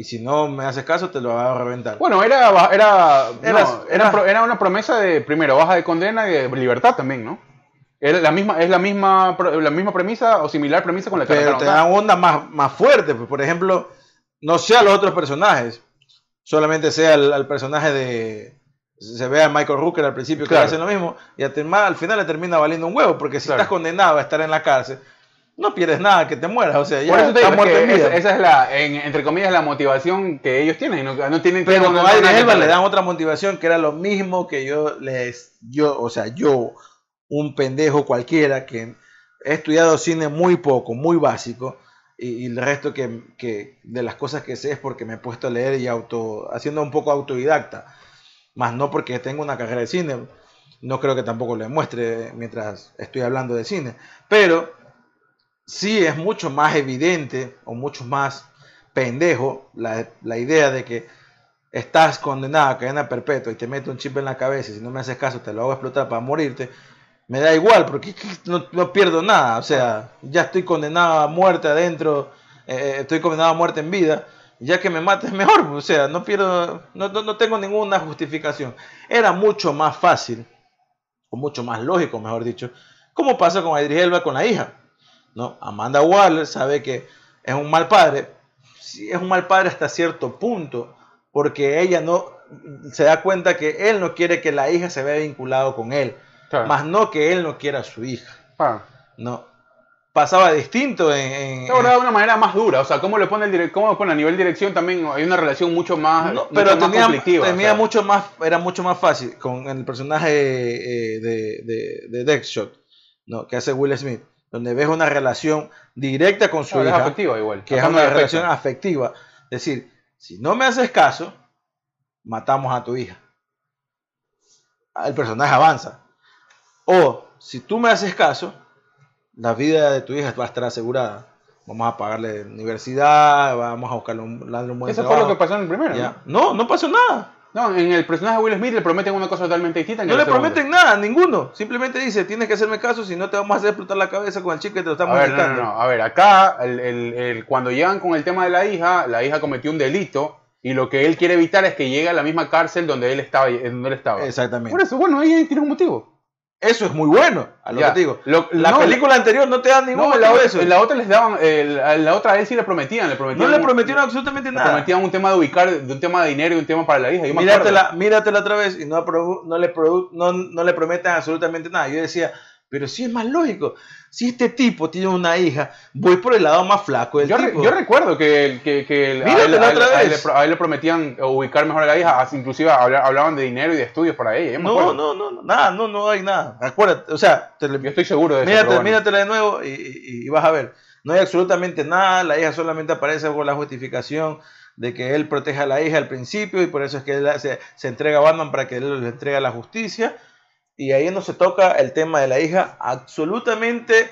y si no me haces caso te lo va a reventar. Bueno, era, ba- era, no, Era- era, era- era una promesa de, primero, baja de condena y de libertad también, ¿no? Era la misma, es la misma, la misma premisa o similar premisa con la que pero te dan onda más, más fuerte. pues, Por ejemplo, no sea los otros personajes, solamente sea el, el personaje de. Se ve a Michael Rooker al principio que Claro. hacen lo mismo y al, al final le termina valiendo un huevo, porque si Claro. estás condenado a estar en la cárcel, no pierdes nada que te mueras. O sea, ya Por eso te digo, es muerto que esa, esa es la, en- entre comillas, la motivación que ellos tienen. No, no tienen Pero con condenar a Idris nadie, Elba le dan otra motivación que era lo mismo que yo les, yo, o sea, yo, un pendejo cualquiera que he estudiado cine muy poco, muy básico, y, y el resto que, que de las cosas que sé es porque me he puesto a leer y auto, haciendo un poco autodidacta, más no porque tengo una carrera de cine, no creo que tampoco lo demuestre mientras estoy hablando de cine, pero sí es mucho más evidente o mucho más pendejo la, la idea de que estás condenado a cadena perpetua y te meto un chip en la cabeza y si no me haces caso te lo hago explotar para morirte, me da igual porque no, no pierdo nada. O sea, ya estoy condenado a muerte adentro, eh, estoy condenado a muerte en vida. Ya que me mates mejor, o sea, no pierdo, no, no, no tengo ninguna justificación. Era mucho más fácil, o mucho más lógico, mejor dicho, como pasa con Idris Elba con la hija. ¿No? Amanda Waller sabe que es un mal padre, sí, es un mal padre hasta cierto punto, porque ella no se da cuenta que él no quiere que la hija se vea vinculado con él, Claro. más no que él no quiera a su hija, Claro. no. Pasaba distinto en, en- abordado de una manera más dura, o sea, cómo le pone el cómo pone a nivel dirección también hay una relación mucho más, No, mucho pero más tenía, conflictiva, o tenía sea. mucho más, era mucho más fácil con el personaje eh, de, de, de Deathshot, ¿no? que hace Will Smith, donde ves una relación directa con su No, es hija, afectiva igual. que es no una afecta. relación afectiva. Es decir, si no me haces caso, matamos a tu hija. El personaje avanza. O si tú me haces caso, la vida de tu hija va a estar asegurada. Vamos a pagarle universidad, vamos a buscarle un, darle un buen Eso fue lo que pasó en el primero. Ya. No, no pasó nada. ¿No? En el personaje de Will Smith le prometen una cosa totalmente distinta. en No el le segundo. prometen nada, ninguno. Simplemente dice, tienes que hacerme caso, si no te vamos a hacer explotar la cabeza con el chico que te lo A estamos ver, no, no, inyectando. no. A ver, acá, el- el- el- cuando llegan con el tema de la hija, la hija cometió un delito y lo que él quiere evitar es que llegue a la misma cárcel donde él estaba. Donde él estaba. Exactamente. Por eso, bueno, ahí tiene un motivo. Eso es muy bueno, a lo Ya. que te digo. Lo- la no, película anterior no te da ningún No, la, otra, eso. en la otra les daban, a la otra a él sí le prometían, le prometían no le prometieron absolutamente le nada. prometían un tema de ubicar, de un tema de dinero y un tema para la hija. Yo Míratela, míratela otra vez y no, no, le no, no le prometan absolutamente nada. Yo decía, pero sí es más lógico. Si este tipo tiene una hija, voy por el lado más flaco del Yo, re- tipo. yo recuerdo que, que, que a, él, a él- otra a él vez. le pro- a él le prometían ubicar mejor a la hija, inclusive habla- hablaban de dinero y de estudios para ella. No, no, no, no, nada, no, no hay nada. Acuérdate, o sea, te Yo estoy seguro de eso. Mírate, bueno. míratela de nuevo y, y- y vas a ver. No hay absolutamente nada, la hija solamente aparece con la justificación de que él protege a la hija al principio y por eso es que él se, se entrega a Batman para que él le entregue la justicia. Y ahí no se toca el tema de la hija absolutamente,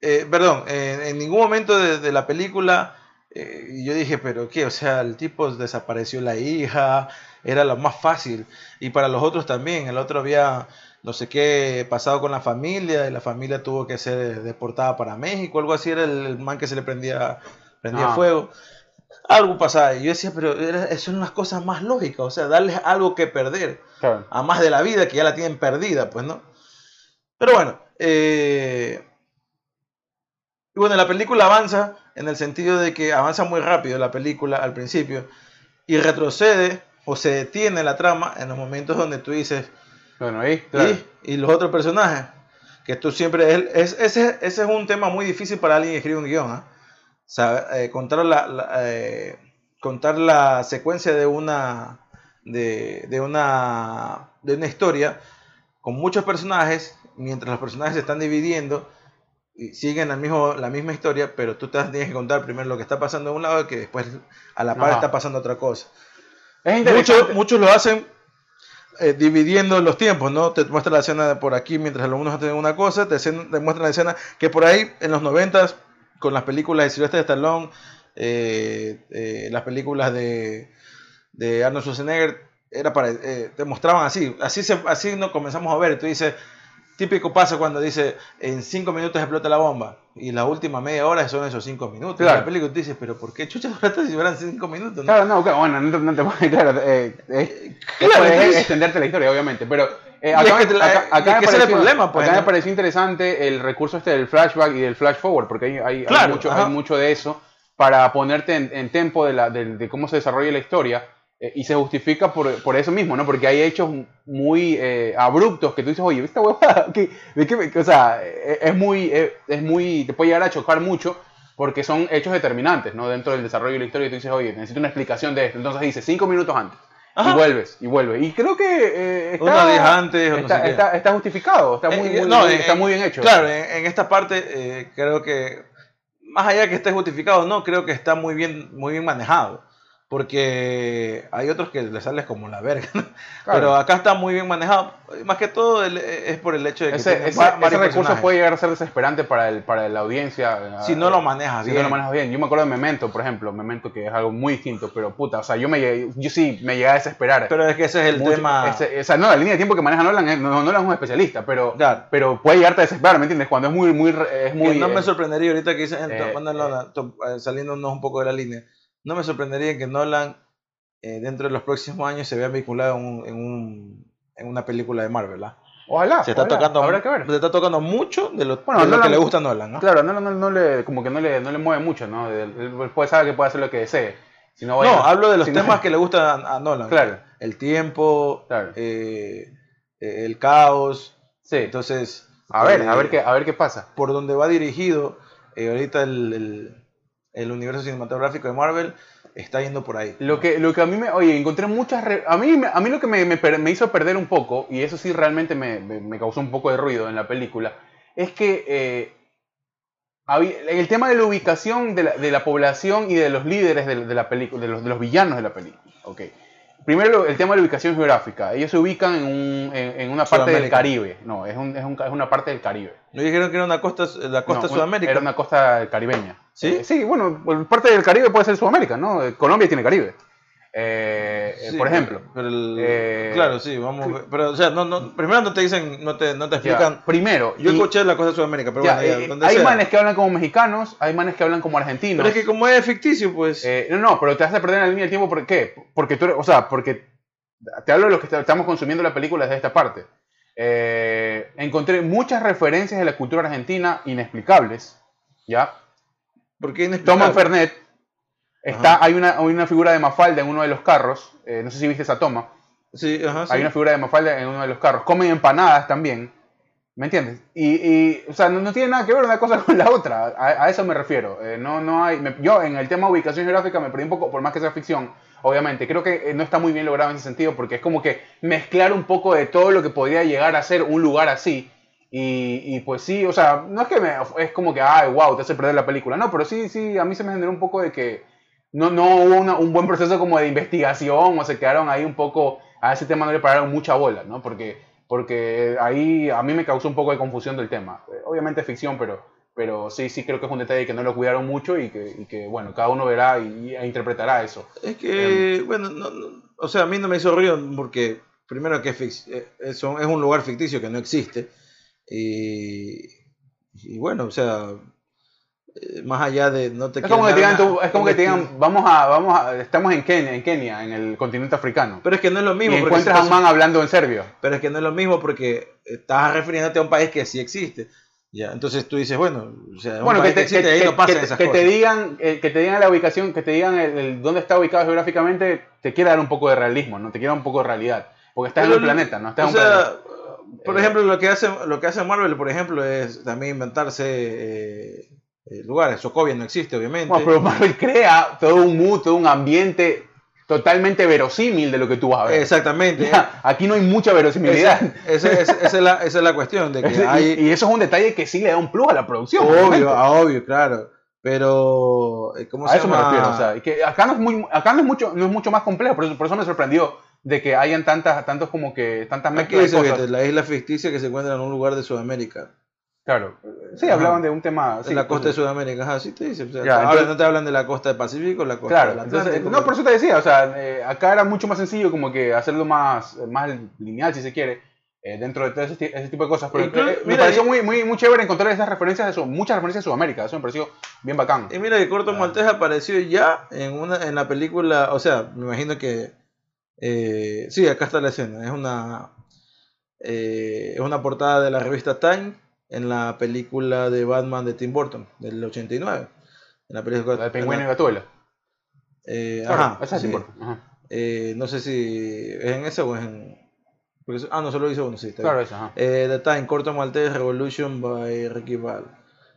eh, perdón, en, en ningún momento de, de la película eh, yo dije, pero qué, o sea, el tipo desapareció la hija, era lo más fácil. Y para los otros también, el otro había no sé qué pasado con la familia y la familia tuvo que ser deportada para México, algo así era el, el man que se le prendía, prendía Ah. fuego. Algo pasaba. Y yo decía, pero era- son las cosas más lógicas, o sea, darles algo que perder, Claro. a más de la vida que ya la tienen perdida, pues, ¿no? Pero bueno, eh, y bueno, la película avanza en el sentido de que avanza muy rápido la película al principio y retrocede o se detiene la trama en los momentos donde tú dices, Bueno, ahí, claro. y, y los otros personajes, que tú siempre, es, es- ese, ese es un tema muy difícil para alguien que escribe un guion, ¿ah? O eh, contar, la, la, eh, contar la secuencia de una, de, de una, de una historia con muchos personajes, mientras los personajes se están dividiendo y siguen el mismo, la misma historia, pero tú te tienes que contar primero lo que está pasando de un lado y que después a la par Ajá. está pasando otra cosa. Es. Muchos, muchos lo hacen eh, dividiendo los tiempos, ¿no? Te muestra la escena de por aquí mientras los hacen una cosa, te, te muestra la escena que por ahí en los noventas, con las películas de Sylvester Stallone, eh, eh, las películas de, de Arnold Schwarzenegger, era para, eh, te mostraban así, así, se, así no comenzamos a ver, tú dices, típico pasa cuando dice, en cinco minutos explota la bomba, y la última media hora son esos cinco minutos, Claro. y la película tú dices, pero ¿por qué chucha duraste si fueran cinco minutos? no? Claro, no, claro, bueno, no, te- no te puedes, claro, eh, eh, Claro, es entonces- extenderte la historia, obviamente, pero eh, acá, es que la- acá- acá me pareció- problema, pues, acá me ¿no? pareció interesante el recurso este del flashback y del flash forward, porque hay, hay- hay Claro, mucho, hay mucho de eso para ponerte en, en tempo de, la, de, de cómo se desarrolla la historia eh, y se justifica por, por eso mismo, ¿no? Porque hay hechos muy eh, abruptos que tú dices, oye, esta huevada, ¿qué- de qué me-?" o sea, eh, es muy, eh, es muy, te puede llegar a chocar mucho porque son hechos determinantes, ¿no? Dentro del desarrollo de la historia y tú dices, oye, necesito una explicación de esto. Entonces dices, cinco minutos antes. Ajá. Y vuelves, y vuelves. Y creo que eh, está, antes o no está, sé qué. está- está justificado, está muy, muy- no, muy- en- está muy bien hecho. Claro, en, en esta parte creo que, más allá de que esté justificado no, creo que está muy bien, muy bien manejado. Porque hay otros que le sales como la verga. ¿no? Claro. Pero acá está muy bien manejado. Más que todo es por el hecho de que ese, ese- ese recurso puede llegar a ser desesperante para, el, para la audiencia. Si no lo manejas si bien. no lo manejas bien. Yo me acuerdo de Memento, por ejemplo. Memento que es algo muy distinto, pero puta, o sea, yo, me, yo sí me llegué a desesperar. Pero es que ese es el Mucho- tema. ese- o sea, no, la línea de tiempo que maneja Nolan, es- no, Nolan es un especialista, pero, pero puede llegarte a desesperar, ¿me entiendes? Cuando es muy, muy, es muy... no me eh, sorprendería ahorita que dicen, eh, to- eh, saliéndonos un poco de la línea, no me sorprendería que Nolan eh, dentro de los próximos años se vea vinculado en, un- en, un- en una película de Marvel. ¿ah? Ojalá. Se está ojalá, tocando, Habrá que ver. se está tocando mucho de lo, Bueno, de lo Nolan- que le gusta a Nolan. ¿no? Claro, no, no, no le, como que no le, no le mueve mucho, ¿no? Él, puede saber que puede hacer lo que desee. Si no, hablo de los si temas que le gustan a, a Nolan. Claro. El tiempo, Claro. eh, eh, el caos. Sí. Entonces, a ver, eh, a ver qué, a ver qué pasa. por donde va dirigido ahorita el, el- el universo cinematográfico de Marvel está yendo por ahí. Lo que, lo que a mí me, oye, encontré muchas, re- a mí, a mí lo que me, me hizo perder un poco, y eso sí realmente me, me- causó un poco de ruido en la película, es que eh, había- el tema de la ubicación de la, de la población y de los líderes de, de la película, de los, de los villanos de la película. Ok. Primero, el tema de la ubicación geográfica. Ellos se ubican en, un- en- en una parte del. Caribe. No, es, un- es, un- es una parte del Caribe. Me dijeron que era una costa, la costa No, sudamérica. Era una costa caribeña. ¿Sí? Eh, sí, bueno, parte del Caribe puede ser Sudamérica, ¿no? Colombia tiene Caribe. Eh, eh, por ejemplo. pero el- eh, claro, sí, vamos. Pero, o sea, no, no, primero no te dicen, no te, no te ya, explican. primero, Yo y- escuché la costa de Sudamérica, pero ya, bueno, ya, donde hay sea. manes que hablan como mexicanos, hay manes que hablan como argentinos. Pero es que como es ficticio, pues. No, no, pero te hace perder la línea del tiempo. ¿Por qué? Porque tú eres- o sea, porque te hablo de lo que estamos consumiendo la película desde esta parte. Encontré muchas referencias de la cultura argentina inexplicables, ¿ya? ¿Por qué Toman? Fernet, está, hay, una, hay una figura de Mafalda en uno de los carros, eh, no sé si viste esa toma, Sí, ajá, sí. hay una figura de Mafalda en uno de los carros, comen empanadas también, ¿me entiendes? Y, y, o sea, no, no tiene nada que ver una cosa con la otra, a, a eso me refiero. Eh, no, no hay, me- yo en el tema ubicación geográfica me perdí un poco, por más que sea ficción, obviamente, creo que eh, no está muy bien logrado en ese sentido, porque es como que mezclar un poco de todo lo que podría llegar a ser un lugar así. Y, y pues sí, o sea, no es que me, es como que, ay, wow, te hace perder la película, no, pero sí, sí, a mí se me generó un poco de que no, no hubo una- un buen proceso como de investigación o se quedaron ahí un poco, a ese tema no le pararon mucha bola, ¿no? Porque, porque ahí a mí me causó un poco de confusión del tema. Eh, Obviamente es ficción, pero, pero sí, sí creo que es un detalle que no lo cuidaron mucho y que, y que bueno, cada uno verá y, e interpretará eso. Es que, Em. bueno, no, no- o sea, a mí no me hizo ruido porque, primero que es, eh, es un- lugar ficticio que no existe. Y, y bueno, o sea, más allá de no te Es como que te digan, tú- es como que te digan, vamos a, vamos a, estamos en Kenia, en Kenia, en el continente africano. Pero es que no es lo Y mismo. porque encuentras a un man hablando en serbio. Pero es que no es lo mismo porque estás refiriéndote a un país que sí existe. Ya, entonces tú dices, bueno, o sea, Bueno, que te, existe que- y ahí que- no pasan que- esas que te digan eh, que te digan la ubicación, que te digan el, el dónde está ubicado geográficamente, te quiere dar un poco de realismo, ¿no? Te quiere dar un poco de realidad. Porque estás Pero en lo- planeta, ¿no? Estás o en un planeta. sea, por Eh, ejemplo, lo que hace lo que hace Marvel, por ejemplo, es también inventarse eh, eh, lugares. Sokovia no existe, obviamente. Bueno, pero Marvel crea todo un mood, todo un ambiente totalmente verosímil de lo que tú vas a ver. Exactamente. Ya, aquí no hay mucha verosimilidad. Esa, esa- es la, esa es la cuestión de que Y- hay y, eso es un detalle que sí le da un plus a la producción. obvio, obvio, claro. Pero eh, ¿cómo A se eso me llama? refiero. O sea, y que acá no es muy, acá no es mucho, no es mucho más complejo. Por eso, por eso me sorprendió de que hayan tantas, tantos como que tantas mezclas de cosas. la isla ficticia que se encuentra en un lugar de Sudamérica. Claro. Sí, hablaban de un tema. sí, la costa de pues, Sudamérica, ajá, sí te dice. O sea, Ya, ahora entonces- no te hablan de la costa del Pacífico, la costa Claro, del entonces, Atlántico. no, por eso te decía, o sea, eh, acá era mucho más sencillo como que hacerlo más, más lineal, si se quiere, eh, dentro de todo ese, ti- ese tipo de cosas. Pero eh, me mira, pareció y- muy, muy, muy chévere encontrar esas referencias de Sud- muchas referencias de Sudamérica, eso me pareció bien bacán. Y mira que Corto Ah. Maltés apareció ya en una en la película, o sea, me imagino que eh, sí, acá está la escena, es una eh, es una portada de la revista Time en la película de Batman de Tim Burton del 89. En la película La de Pingüino y en la- Gatuela. eh, Claro, ajá, esa es sí. Ajá. Eh, no sé si es en esa o es en porque ah, no, solo hizo uno, sí, está. Claro, esa, ajá. Eh, The Time, Corto Maltés Revolution by Ricky Val.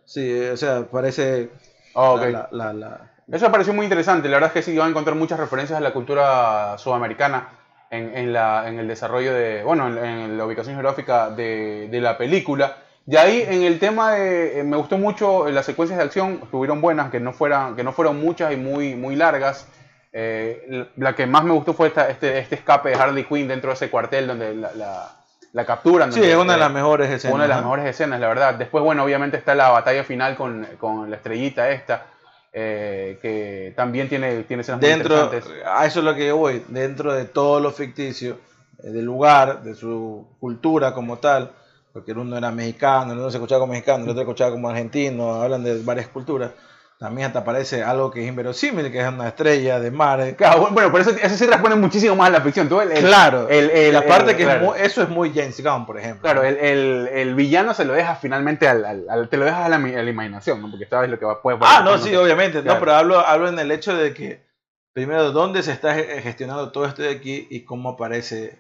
Sí, eh, o sea, parece Ah, la- Eso me pareció muy interesante. La verdad es que sí, van a encontrar muchas referencias a la cultura sudamericana en, en la, en el desarrollo de, bueno, en, en la ubicación geográfica de, de la película. Y ahí en el tema de, eh, me gustó mucho eh, las secuencias de acción, estuvieron buenas, que no fueran, que no fueron muchas y muy, muy largas. Eh, la que más me gustó fue esta- este, este escape de Harley Quinn dentro de ese cuartel donde la, la, la capturan. Sí, es una de las mejores escenas. una de las mejores escenas, la verdad. Después, bueno, obviamente está la batalla final con, con la estrellita esta, eh, que también tiene, tiene escenas muy Dentro, interesantes. a eso es lo que yo voy, dentro de todo lo ficticio, del lugar, de su cultura como tal, porque el uno era mexicano, el uno se escuchaba como mexicano, el otro se escuchaba como argentino, hablan de varias culturas. También hasta aparece algo que es inverosímil, que es una estrella de mar. eh. Claro, bueno, pero eso, eso sí responde muchísimo más a la ficción. Tú, el, el- Claro, el, la parte que claro. es muy- eso es muy James Gunn, por ejemplo. Claro, el, el, el villano se lo deja finalmente al, al- al- te lo dejas a la, mi- a la imaginación, ¿no? Porque sabes lo que va, puede Ah, no, sí, obviamente. Claro. No, pero hablo, hablo en el hecho de que, primero, dónde se está ge- gestionando todo esto de aquí y cómo aparece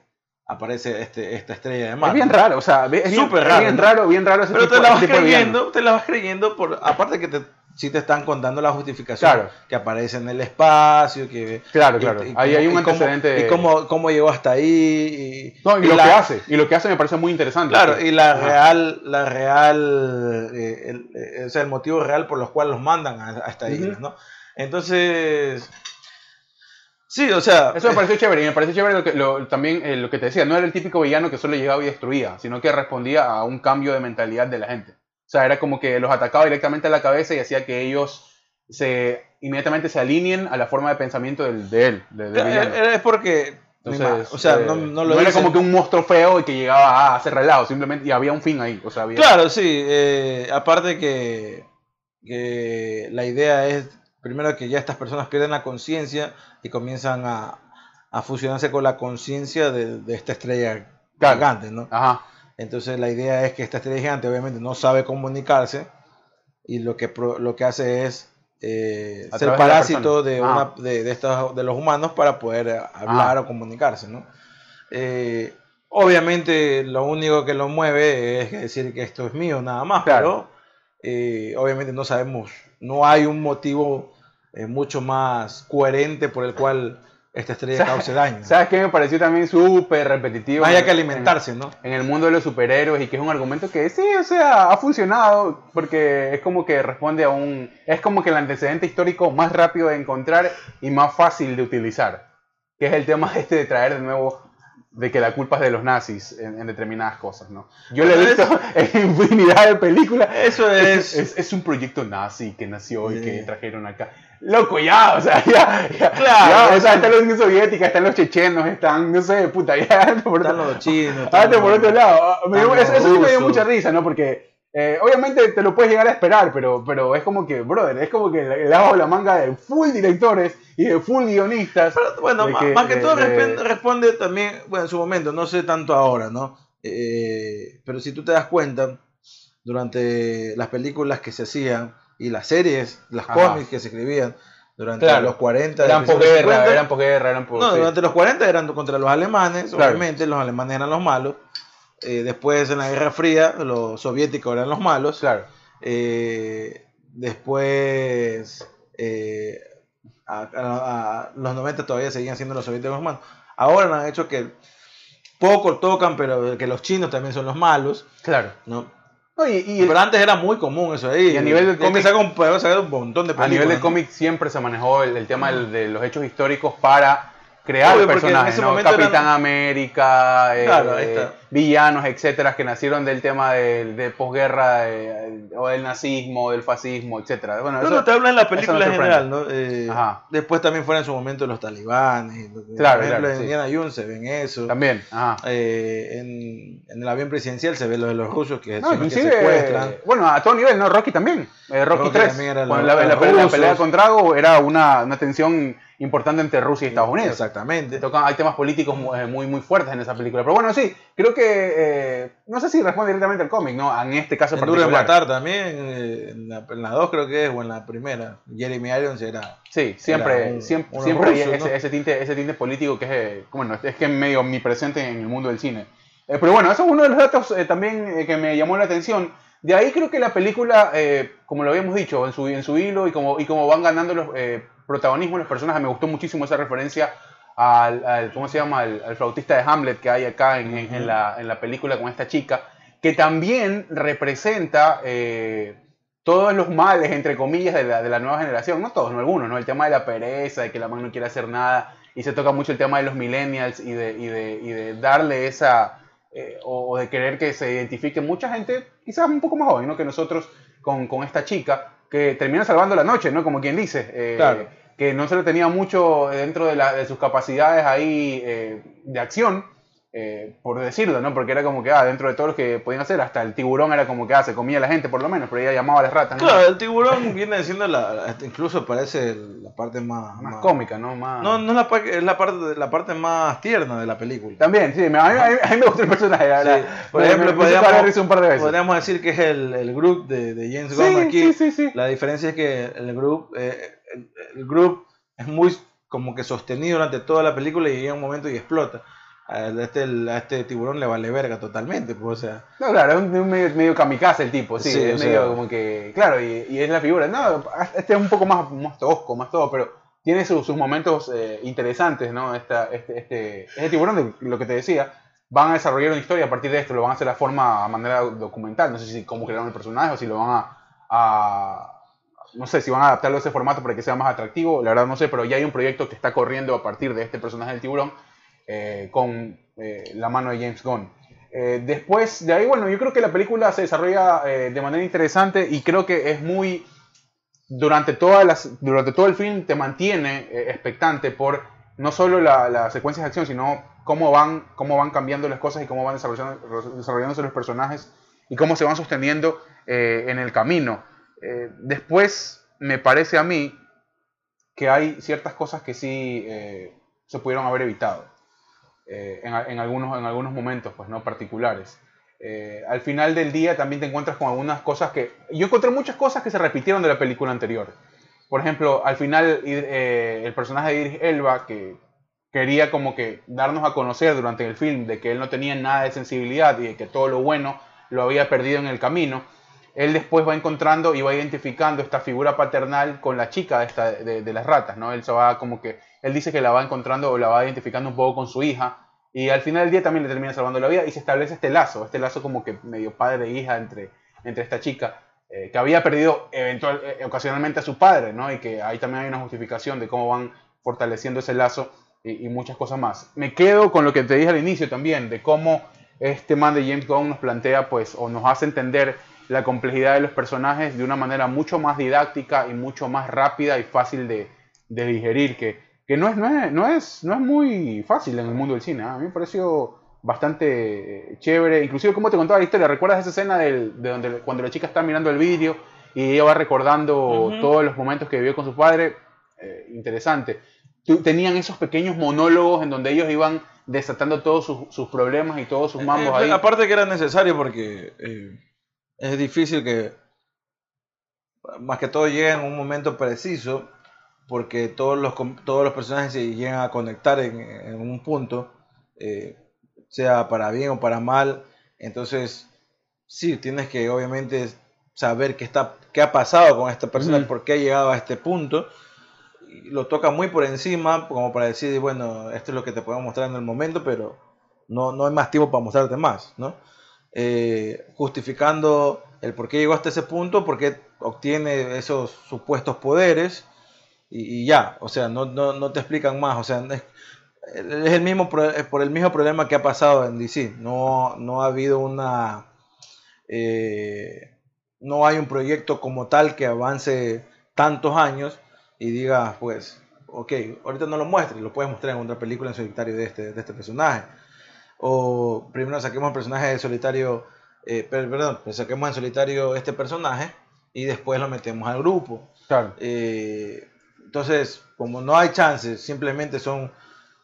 aparece este, esta estrella de mar. Es bien raro, o sea, es bien, Súper es raro, bien raro, bien raro ese Pero tipo, te la vas creyendo, te la vas creyendo por, aparte que te, sí te están contando la justificación Claro. que aparece en el espacio, que Claro, y- claro. y Ahí cómo- hay un y cómo- antecedente. y cómo, cómo llegó hasta ahí y, No, y, y lo la- que hace. Y lo que hace me parece muy interesante. Claro, y la Ajá. real, la real, eh, el, eh, o sea, el motivo real por los cuales los mandan a, a esta Ujú. isla, ¿no? Entonces, sí, o sea, Eso me eh, pareció chévere. Y me pareció chévere lo que, lo- también eh, lo que te decía. No era el típico villano que solo llegaba y destruía, sino que respondía a un cambio de mentalidad de la gente. O sea, era como que los atacaba directamente a la cabeza y hacía que ellos se inmediatamente se alineen a la forma de pensamiento del, de él, de- del villano. eh, es porque, Entonces, o sea, eh, no, no lo era como que un monstruo feo y que llegaba a hacer relajo, simplemente, y había un fin ahí. O sea, había, Claro, sí. eh, aparte que, que la idea es, primero que ya estas personas pierden la conciencia y comienzan a, a fusionarse con la conciencia de, de esta estrella gigante, ¿no? Ajá, Entonces la idea es que esta estrella gigante obviamente no sabe comunicarse y lo que, lo que hace es eh, ser de parásito de, persona. una, de, de estos, de los humanos para poder hablar o comunicarse, ¿no? Eh, obviamente lo único que lo mueve es decir que esto es mío nada más, Claro. pero eh, obviamente no sabemos, no hay un motivo eh, mucho más coherente por el cual esta estrella ¿Sabes- cause daño. ¿Sabes qué me pareció también súper repetitivo? Allá que En- alimentarse, ¿no? en el mundo de los superhéroes y que es un argumento que sí, o sea, ha funcionado porque es como que responde a un... Es como que el antecedente histórico más rápido de encontrar y más fácil de utilizar, que es el tema este de traer de nuevo de que la culpa es de los nazis en, en determinadas cosas, ¿no? Yo lo he visto en infinidad de películas. Eso es... Es, es un proyecto nazi que nació y que Sí. trajeron acá. Loco, ya, o sea, ya, ya, Claro, ya, o sea, están los Unión Soviética, están los chechenos, están, no sé, puta, ya, por Están los chinos. Ah, están por otro lado. Dio- eso, eso sí me dio mucha risa, ¿no? Porque eh, obviamente te lo puedes llegar a esperar, pero, pero es como que, brother, es como que le bajo la manga de full directores y de full guionistas. Pero, bueno, ma- que- más que de- todo de- responde, también, bueno, en su momento, no sé tanto ahora, ¿no? Eh, pero si tú te das cuenta, durante las películas que se hacían y las series, las Ajá. cómics que se escribían durante Claro. los 40, Eran 50, eran posguerra, eran. No, durante los 40 eran contra los alemanes, Claro. obviamente, los alemanes eran los malos. Eh, después en la Guerra Fría, los soviéticos eran los malos. Claro. Eh, después, eh, a, a- a los 90 todavía seguían siendo los soviéticos los malos. Ahora han hecho que poco tocan, pero que los chinos también son los malos, Claro. ¿no? No, y, y- Pero antes era muy común eso ahí. Y a nivel del cómic- un, montón de a películas. nivel de ¿no? cómic siempre se manejó el, el tema del- de los hechos históricos para crear Obvio, porque en personajes, ese ¿no? Capitán eran- América, eh, Claro, villanos, etcétera, que nacieron del tema de, de posguerra eh, o del nazismo, del fascismo, etcétera. Bueno, No, eso- no, te hablo en la película en general, ¿no? Eh, Ajá. después también fueron en su momento los talibanes. que- Claro, por ejemplo, claro, en sí. Indiana Jones se ven eso. también, ajá. Eh, en, en el avión presidencial se ve lo de los rusos que, No, que secuestran. eh, bueno, a todo nivel, ¿no? Rocky también. Eh, Rocky, Rocky 3. también era Cuando los- la, la los la rusos. pelea con Drago era una, una tensión importante entre Rusia y Estados Unidos. Exactamente. Tocan- hay temas políticos eh, muy, muy fuertes en esa película. Pero bueno, sí, creo que. eh, no sé si responde directamente al cómic, ¿no? En este caso En Duro de particular. Matar también, eh, en la, en la 2 creo que es, o en la primera. Jeremy Irons era. Sí, siempre, Era un- siempre, siempre hay rusos, ese, ¿no? ese tinte, ese tinte político que es, eh, bueno, es que es medio omnipresente en el mundo del cine. Eh, pero bueno, eso es uno de los datos eh, también eh, que me llamó la atención. De ahí creo que la película, eh, como lo habíamos dicho, en su, en su hilo y como, y como van ganando los eh, protagonismos los personajes, me gustó muchísimo esa referencia al, al- ¿cómo se llama? Al, al flautista de Hamlet que hay acá en, en- en la, en la película con esta chica, que también representa eh, todos los males, entre comillas, de la, de la nueva generación. No todos, no algunos, ¿no? El tema de la pereza, de que la man no quiere hacer nada, y se toca mucho el tema de los millennials y de, y de, y de darle esa, eh, o, o de querer que se identifique mucha gente, quizás un poco más joven, ¿no? Que nosotros con, con esta chica, que termina salvando la noche, ¿no? Como quien dice. eh, Claro. Que no se lo tenía mucho dentro de, la- de sus capacidades ahí eh, de acción, eh, por decirlo, ¿no? Porque era como que, ah, dentro de todos los que podían hacer, hasta el tiburón era como que, ah, se comía a la gente por lo menos, pero ella llamaba a las ratas, ¿no? Claro, el tiburón viene siendo la. incluso parece la parte más. Más cómica, ¿no? Más... No, no es la, es la parte, la parte más tierna de la película. También, sí, me- a, mí, a me gustó el personaje, la Por ejemplo, me- podríamos, risa un par de veces. podríamos decir que es el, el group de, de James Gunn aquí. sí, sí, sí. La diferencia es que el group, eh, el, el group es muy como que sostenido durante toda la película y llega un momento y explota. A este, a este tiburón le vale verga totalmente, pues, o sea. No, claro, es un, medio, medio kamikaze el tipo, sí, Sí, es medio sea. como que, claro, y, y es la figura. No, este es un poco más, más tosco, más todo, pero tiene sus, sus momentos eh, interesantes, ¿no? Esta, este, este, este tiburón, de lo que te decía, van a desarrollar una historia a partir de esto, lo van a hacer de forma, a manera documental, no sé si cómo crearon el personaje o si lo van a, a- no sé, si van a adaptarlo a ese formato para que sea más atractivo, la verdad no sé, pero ya hay un proyecto que está corriendo a partir de este personaje del tiburón eh, con eh, la mano de James Gunn. Eh, después de ahí, bueno, yo creo que la película se desarrolla de manera interesante y creo que es muy, durante, todas las, durante todo el film te mantiene expectante por no solo la- las secuencias de acción, sino cómo van, cómo van cambiando las cosas y cómo van desarrollando, desarrollándose los personajes y cómo se van sosteniendo en el camino. Después, me parece a mí que hay ciertas cosas que sí se pudieron haber evitado eh, en, en algunos, en algunos momentos pues, ¿no? particulares. Eh, al final del día también te encuentras con algunas cosas que... Yo encontré muchas cosas que se repitieron de la película anterior. Por ejemplo, al final eh, el personaje de Idris Elba, que quería como que darnos a conocer durante el film de que él no tenía nada de sensibilidad y de que todo lo bueno lo había perdido en el camino, él después va encontrando y va identificando esta figura paternal con la chica de, esta, de, de las ratas, ¿no? Él se va como que, él dice que la va encontrando o la va identificando un poco con su hija y al final del día también le termina salvando la vida y se establece este lazo, este lazo como que medio padre e hija entre, entre esta chica eh, que había perdido eventual, eh, ocasionalmente a su padre, ¿no? Y que ahí también hay una justificación de cómo van fortaleciendo ese lazo y, muchas cosas más. Me quedo con lo que te dije al inicio también, de cómo este man de James Gunn nos plantea, pues, o nos hace entender la complejidad de los personajes de una manera mucho más didáctica y mucho más rápida y fácil de, de digerir, que, que no, es, no, es, no, es, no es muy fácil en el mundo del cine. ¿ah? A mí me pareció bastante eh, chévere, inclusive como te contaba la historia, ¿recuerdas esa escena del- de donde cuando la chica está mirando el vídeo y ella va recordando todos los momentos que vivió con su padre? Eh, interesante. Tenían esos pequeños monólogos en donde ellos iban desatando todos sus, sus problemas y todos sus mambos Eh, ahí. Aparte que era necesario porque eh, es difícil que, más que todo, llegue en un momento preciso, porque todos los, todos los personajes se llegan a conectar en, en un punto, eh, sea para bien o para mal. Entonces, sí, tienes que obviamente saber qué, está, qué ha pasado con esta persona, Ujú. por qué ha llegado a este punto. Y lo toca muy por encima, como para decir, bueno, esto es lo que te podemos mostrar en el momento, pero no, no hay más tiempo para mostrarte más, ¿no? Eh, justificando el por qué llegó hasta ese punto, por qué obtiene esos supuestos poderes y, y ya, o sea, no, no, no te explican más, o sea, es, es el mismo es por el mismo problema que ha pasado en DC, no, no ha habido una, eh, no hay un proyecto como tal que avance tantos años y diga, pues, ok, ahorita no lo muestres, lo puedes mostrar en otra película en solitario de este, de este personaje. O primero saquemos el personaje de solitario, eh, per- perdón, saquemos en solitario este personaje y después lo metemos al grupo. Claro. Eh, entonces, como no hay chances, simplemente son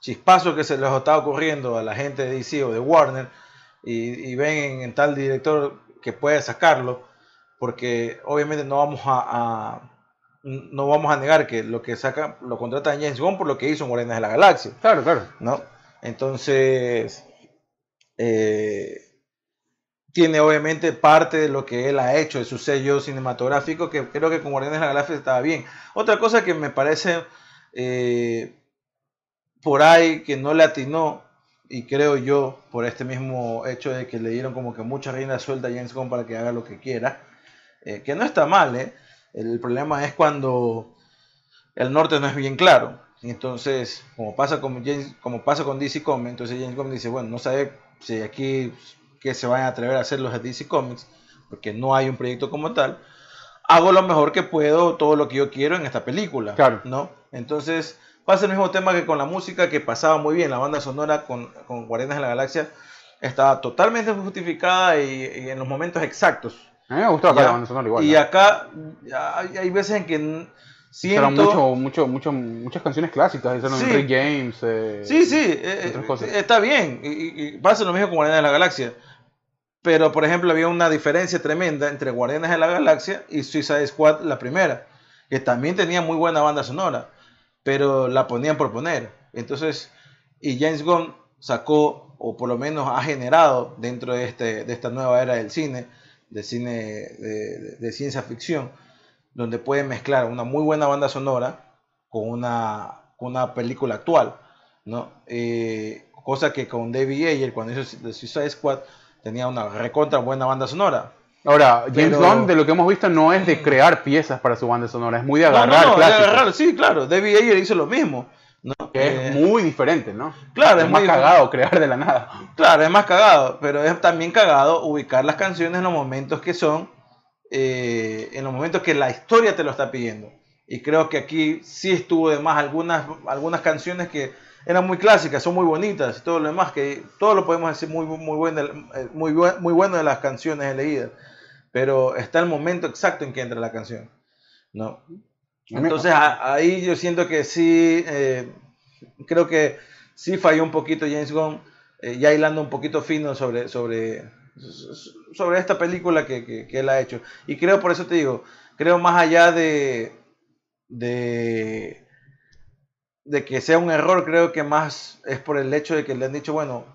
chispazos que se les está ocurriendo a la gente de DC o de Warner y, y ven en, tal director que puede sacarlo, porque obviamente no vamos a, a- no vamos a negar que lo que saca lo contrata James Gunn por lo que hizo en Guardianes de la Galaxia, Claro, claro. ¿no? Entonces, eh, tiene obviamente parte de lo que él ha hecho, de su sello cinematográfico, que creo que con Guardianes de la Galaxia estaba bien. Otra cosa que me parece eh, por ahí que no le atinó, y creo yo, por este mismo hecho de que le dieron como que mucha reina suelta a James Gunn para que haga lo que quiera, eh, que no está mal, ¿eh? El problema es cuando el norte no es bien claro. Entonces, como pasa con, James- como pasa con DC Comics, entonces James Gunn dice, bueno, no sabe si aquí que se van a atrever a hacer los de DC Comics, porque no hay un proyecto como tal. Hago lo mejor que puedo, todo lo que yo quiero en esta película, Claro. ¿no? Entonces, pasa el mismo tema que con la música, que pasaba muy bien, la banda sonora con, con Guardianes de la Galaxia estaba totalmente justificada y, y en los momentos exactos. A mí me gustó acá Ya. la banda sonora igual. y ¿no? acá hay, hay veces en que siento... Mucho, mucho, mucho, muchas canciones clásicas. Hicieron Sí. Rick James. eh, Sí, sí, eh, otras eh, cosas. está bien. Y- y pasa lo mismo con Guardianes de la Galaxia. Pero, por ejemplo, había una diferencia tremenda entre Guardianes de la Galaxia y Suicide Squad, la primera, que también tenía muy buena banda sonora, pero la ponían por poner. Entonces, y James Gunn sacó, o por lo menos ha generado dentro de, este, de esta nueva era del cine, de cine de, ciencia ficción, donde puede mezclar una muy buena banda sonora con una, con una película actual, ¿no? Eh, cosa que con David Ayer, cuando hizo The Suicide Squad, tenía una recontra buena banda sonora. Ahora, James Pero- Gunn, de lo que hemos visto, no es de crear piezas para su banda sonora, es muy de No, no, agarrar no, de agarrar, sí, claro, David Ayer hizo lo mismo, ¿no? que Eh, es muy diferente, ¿no? claro, es es más muy- cagado crear de la nada. Claro, es más cagado, pero es también cagado ubicar las canciones en los momentos que son, eh, en los momentos que la historia te lo está pidiendo. Y creo que aquí sí estuvo de más algunas, algunas canciones que eran muy clásicas, son muy bonitas y todo lo demás, que todo lo podemos decir muy, muy, bueno, eh, muy, muy bueno de las canciones elegidas. Pero está el momento exacto en que entra la canción. ¿no? Entonces a- ahí yo siento que sí, eh, creo que sí falló un poquito James Gunn, eh, ya hilando un poquito fino sobre, sobre, sobre esta película que, que- que él ha hecho. Y creo, por eso te digo, creo más allá de, de, de que sea un error, creo que más es por el hecho de que le han dicho, bueno,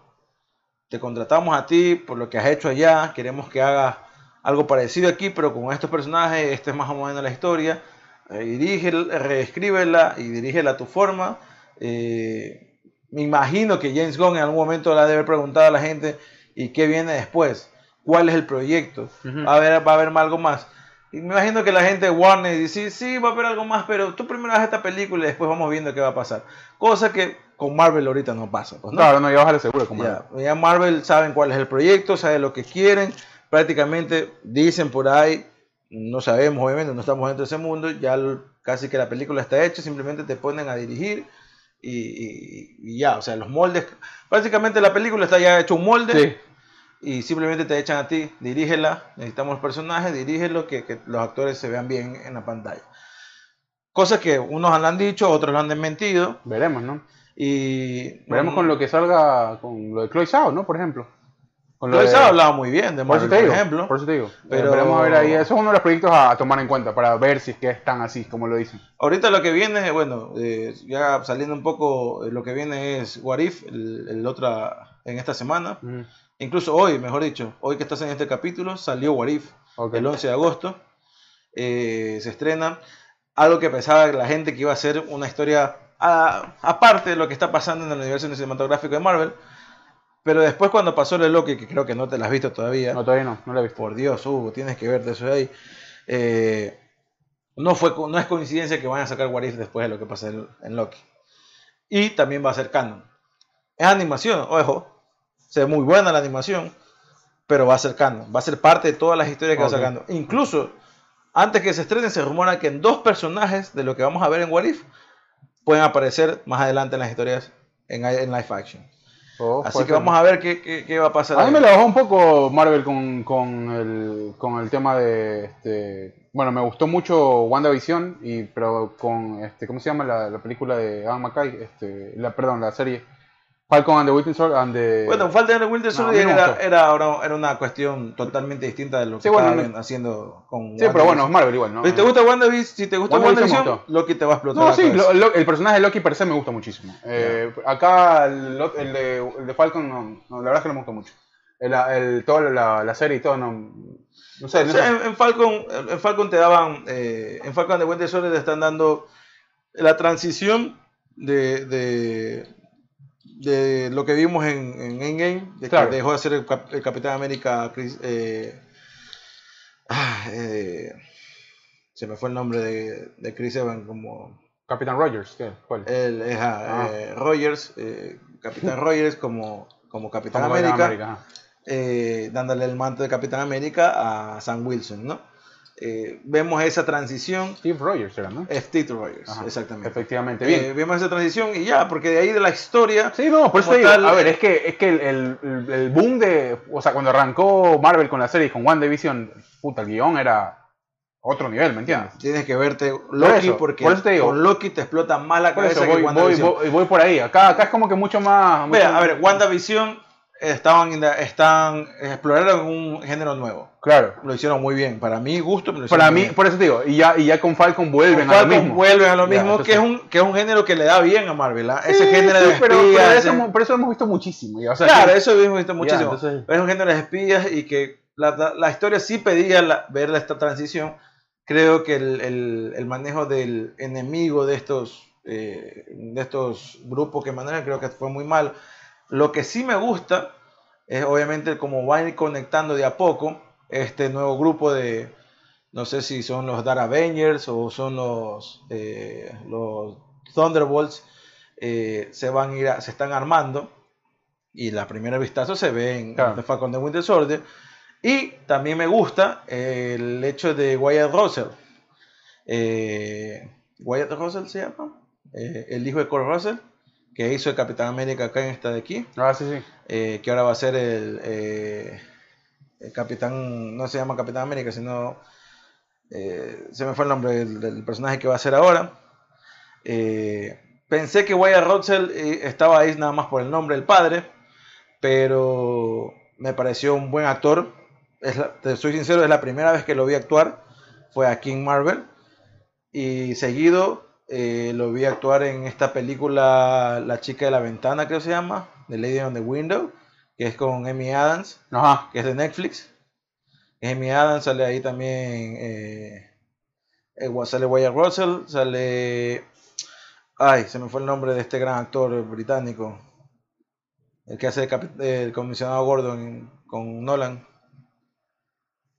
te contratamos a ti por lo que has hecho allá, queremos que hagas algo parecido aquí, pero con estos personajes, esta es más o menos la historia, eh, dirige, reescríbela y dirígela a tu forma. Eh, me imagino que James Gunn en algún momento la debe preguntar a la gente, ¿y qué viene después? ¿Cuál es el proyecto? ¿Va a haber, va a haber algo más? Y me imagino que la gente de Warner dice, sí, sí, va a haber algo más, pero tú primero haz esta película y después vamos viendo qué va a pasar. Cosa que con Marvel ahorita no pasa. Pues, ¿no? Claro, no, ya bájale seguro. Como Ya, ya Marvel saben cuál es el proyecto, saben lo que quieren, prácticamente dicen por ahí, no sabemos obviamente, no estamos dentro de ese mundo, ya casi que la película está hecha, simplemente te ponen a dirigir y, y- y ya, o sea, los moldes, prácticamente la película está ya hecho un molde Sí. Y simplemente te echan a ti, dirígela, necesitamos los personajes, dirígelo, que, que los actores se vean bien en la pantalla. Cosas que unos han dicho, otros lo han desmentido Veremos, ¿no? y... Veremos con lo que salga, con lo de Chloe Zhao, ¿no? Por ejemplo. Con lo Lo de- he hablado muy bien de Por Marvel, eso te por digo, ejemplo. por eso te digo. Pero- Veremos a ver ahí. Eso es uno de los proyectos a tomar en cuenta para ver si es que están así, como lo dicen. Ahorita lo que viene, bueno, eh, ya saliendo un poco, eh, lo que viene es What If, el, el otra, en esta semana. Ujú. Incluso hoy, mejor dicho, hoy que estás en este capítulo, salió What If, Ok. el 11 de agosto. Eh, se estrena algo que pensaba la gente que iba a ser una historia aparte de lo que está pasando en el universo cinematográfico de Marvel. Pero después cuando pasó el Loki, que creo que no te la has visto todavía, No, todavía no, no lo he visto. por Dios, Hugo, tienes que verte eso de ahí. Eh, no, fue, no es coincidencia que van a sacar What If después de lo que pasa en, en Loki. Y también va a ser canon. Es animación, ojo. Se ve muy buena la animación, pero va a ser canon. Va a ser parte de todas las historias que va sacando. Incluso, antes que se estrene, se rumora que en dos personajes de lo que vamos a ver en What If pueden aparecer más adelante en las historias en, en live action. Oh, Así que ser. vamos a ver qué, qué- qué va a pasar. A mí me la bajó un poco Marvel con, con, el, con el tema de. Este, bueno, me gustó mucho WandaVision, y, pero con. Este, ¿Cómo se llama la, la película de Adam McKay? Este, la, perdón, la serie. Falcon and the Winter Soldier. And the- Bueno, Falcon and the Winter No, Soldier me era, era, era una cuestión totalmente distinta de lo que Sí, bueno, estaban no- haciendo con sí, pero bueno, es. Marvel igual, ¿no? Si te gusta WandaVision, si te gusta WandaVision. Loki te va a explotar No, sí, cabeza. lo- lo- el personaje de Loki per se me gusta muchísimo. Eh, acá el, de, el de Falcon, no, no, la verdad es que no me gusta mucho. El, el, toda la, la serie y todo, no, no sé. O No sea, sé. en, en Falcon, en Falcon te daban, eh, en Falcon and the Winter Soldier te están dando la transición de, de, de lo que vimos en, en Endgame, de Claro. que dejó de ser el, Cap- el Capitán América, Chris- eh, ah, eh, se me fue el nombre de, de Chris Evans como Capitán Rogers, ¿qué? ¿Cuál? el, eh, ah, Ah. eh, Rogers, eh, Capitán Rogers como, como Capitán Como América, América, dándole el manto de Capitán América a Sam Wilson, ¿no? Eh, vemos esa transición, Steve Rogers era, ¿no? Steve Rogers, Ajá, exactamente. Efectivamente, Eh, bien. vemos esa transición y ya, porque de ahí de la historia, Sí, no, por eso digo, tal- a ver, es que, es que el, el- el boom de, o sea, cuando arrancó Marvel con la serie con WandaVision, puta, el guion era otro nivel, ¿me entiendes? tienes que verte Loki porque por eso te digo. con Loki te explota más la Por cabeza eso que voy, voy, WandaVision. voy, voy por ahí, acá, acá es como que mucho más... mucho- Vea, a ver, WandaVision estaban, están, exploraron un género nuevo. Claro. Lo hicieron muy bien. Para mí, gusto, me lo Para mí, bien. por eso te digo, y ya, y ya con Falcon vuelven Con a lo Falcon mismo. vuelven a lo mismo, entonces- que, es un, que es un género que le da bien a Marvel. ¿ah? Ese Sí, género sí, de pero, espías. pero ese- eso, hemos- pero eso hemos visto muchísimo. ya, o sea, claro, que- eso hemos visto muchísimo. entonces- Pero es un género de espías y que la, la- historia sí pedía la- ver esta transición. Creo que el, el- el manejo del enemigo de estos, eh, de estos grupos que manejan creo que fue muy mal. Lo que sí me gusta es obviamente como va a ir conectando de a poco este nuevo grupo de, no sé si son los Dark Avengers o son los, eh, los Thunderbolts, eh, se van a ir, a- se están armando y la primera vistazo se ve en Claro. The Falcon de Winter Soldier. Y también me gusta el hecho de Wyatt Russell. Eh, Wyatt Russell se llama, Eh, el hijo de Kurt Russell, que hizo el Capitán América acá en esta de aquí, Ah, sí, sí. eh, que ahora va a ser el, eh, el Capitán, no se llama Capitán América, sino eh, se me fue el nombre del, del personaje que va a ser ahora. Pensé que Wyatt Russell estaba ahí nada más por el nombre del padre, pero me pareció un buen actor. Es la- te soy sincero, es la primera vez que lo vi actuar, fue aquí en Marvel. Y seguido eh, lo vi actuar en esta película La chica de la ventana, creo que se llama, The Lady on the Window, que es con Amy Adams Ajá. que es de Netflix. Amy Adams sale ahí también. Eh, eh, sale Wyatt Russell, sale. Ay, se me fue el nombre de este gran actor británico. El que hace el comisionado Gordon con Nolan.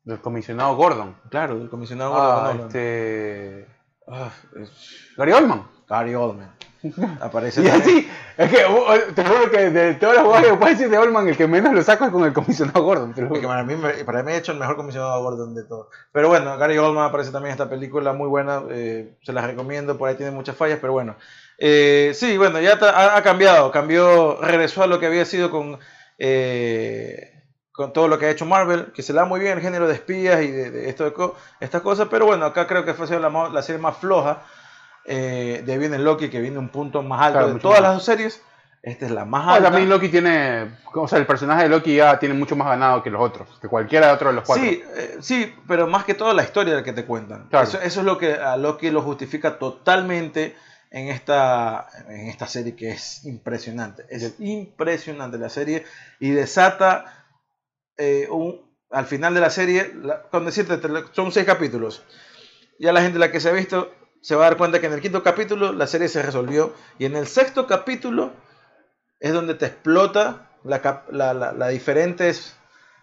Del comisionado Gordon. Claro, el comisionado Gordon Ah, con Nolan. este... Ah, es- Gary Oldman. Gary Oldman. Aparece Y también. así, es que uh, te juro que de jugadas que puedes decir de Oldman, el que menos lo saco es con el comisionado Gordon. juro. para mí, para mí ha hecho el mejor comisionado Gordon de todo. Pero bueno, Gary Oldman aparece también en esta película, muy buena, eh, se las recomiendo, por ahí tiene muchas fallas, pero bueno. Eh, sí, bueno, ya ha cambiado, cambió, regresó a lo que había sido con, eh, con todo lo que ha hecho Marvel, que se le da muy bien el género de espías y de, de esto de estas cosas, pero bueno, acá creo que fue la, la serie más floja. Eh, de ahí viene Loki, que viene un punto más alto Claro, de todas más. las dos series. Esta es la más alta. también Loki tiene, o sea, el personaje de Loki ya tiene mucho más ganado que los otros, que cualquiera de otros de los cuatro. Sí, eh, sí, pero más que todo la historia que te cuentan. Claro. Eso, eso es lo que a Loki lo justifica totalmente en esta, en esta serie que es impresionante. Es impresionante la serie y desata eh, un, al final de la serie, la- con decirte, son seis capítulos. Ya la gente la que se ha visto se va a dar cuenta que en el quinto capítulo la serie se resolvió y en el sexto capítulo es donde te explota la, la, la- la diferentes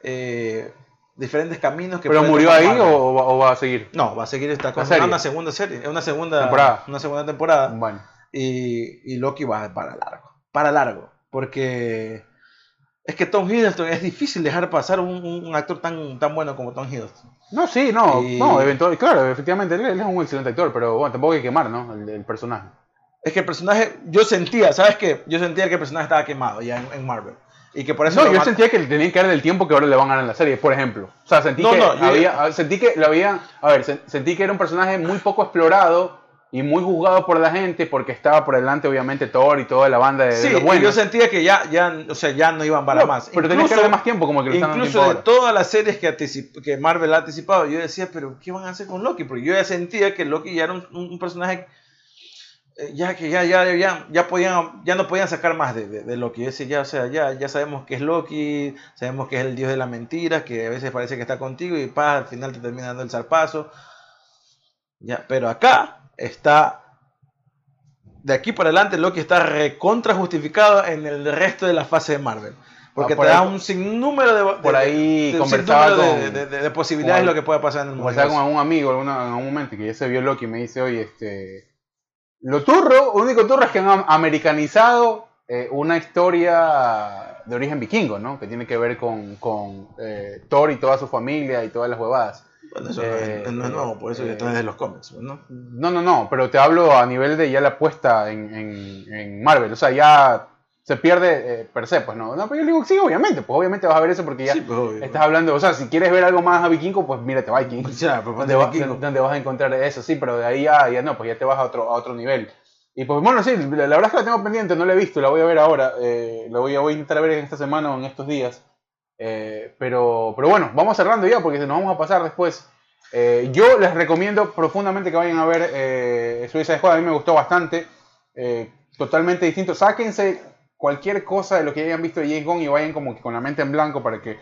eh, diferentes caminos que ¿Pero murió tomar ahí o, va- o va a seguir? no va a seguir esta cosa serie? una segunda serie una segunda Temporada. una segunda temporada Bueno, y, y Loki va para largo para largo porque es que Tom Hiddleston es difícil dejar pasar un, un- actor tan tan bueno como Tom Hiddleston no, sí, no, Y- no, eventual, claro, efectivamente, él, él es un excelente actor, pero bueno, tampoco hay que quemar, ¿no? El, el personaje. es que el personaje yo sentía sabes qué yo sentía que el personaje estaba quemado ya en, en Marvel y que por eso No, yo sentía que le tenían que dar el tiempo que ahora le van a dar en la serie, por ejemplo. O sea, sentí No, que no, yo- había, sentí que lo habían, a ver, sen- sentí que era un personaje muy poco explorado y muy juzgado por la gente porque estaba por delante obviamente Thor y toda la banda de, de Sí, los y buenos. yo sentía que ya, ya, o sea, ya no iban para No, más. pero tenías que darle más tiempo como que dando Incluso de ahora. todas las series que, Marvel ha anticipado, yo decía, pero ¿qué van a hacer con Loki? Porque yo ya sentía que Loki ya era un, un personaje, eh, ya que ya, ya, ya, ya, podían, ya no podían sacar más de, de, de Loki. Yo decía, ya, o sea, ya, ya sabemos que es Loki, sabemos que es el dios de la mentira, que a veces parece que está contigo y pa, al final te termina dando el zarpazo. Ya, pero acá está de aquí para adelante Loki está recontra justificado en el resto de la fase de Marvel. Porque Ah, por te da un sinnúmero de, de- por ahí de un conversaba con- de, de- de- de posibilidades de lo que pueda pasar en el Como estaba con mundo. algún amigo alguna- en algún momento que ya se vio Loki y me dice, oye, este. Lo turro, único turro es que han am- americanizado eh, una historia de origen vikingo, ¿no? Que tiene que ver con, con eh, Thor y toda su familia y todas las huevadas. Bueno, eso eh, no, es, nuevo, por eso eh, ya está desde los cómics, ¿no? No, no, no, pero te hablo a nivel de ya la puesta en, en, en Marvel. O sea, ya se pierde eh, per se, pues no. No, pero yo le digo, sí, obviamente, pues obviamente vas a ver eso porque ya Sí, pues, obvio. estás hablando, o sea, si quieres ver algo más a vikingo, pues mírate Vikings. Ya, ¿Dónde, va- vas a encontrar eso? Sí, pero de ahí ya, ya no, pues ya te vas a otro, a otro nivel. Y pues bueno, sí, la, la verdad es que la tengo pendiente, no la he visto, la voy a ver ahora. eh, la voy, voy a intentar ver en esta semana o en estos días. Eh, pero, pero bueno, vamos cerrando ya porque nos vamos a pasar después. Eh, yo les recomiendo profundamente que vayan a ver eh, Suicide Squad, a mí me gustó bastante. eh, totalmente distinto. Sáquense cualquier cosa de lo que hayan visto de James Gunn y vayan como que con la mente en blanco para que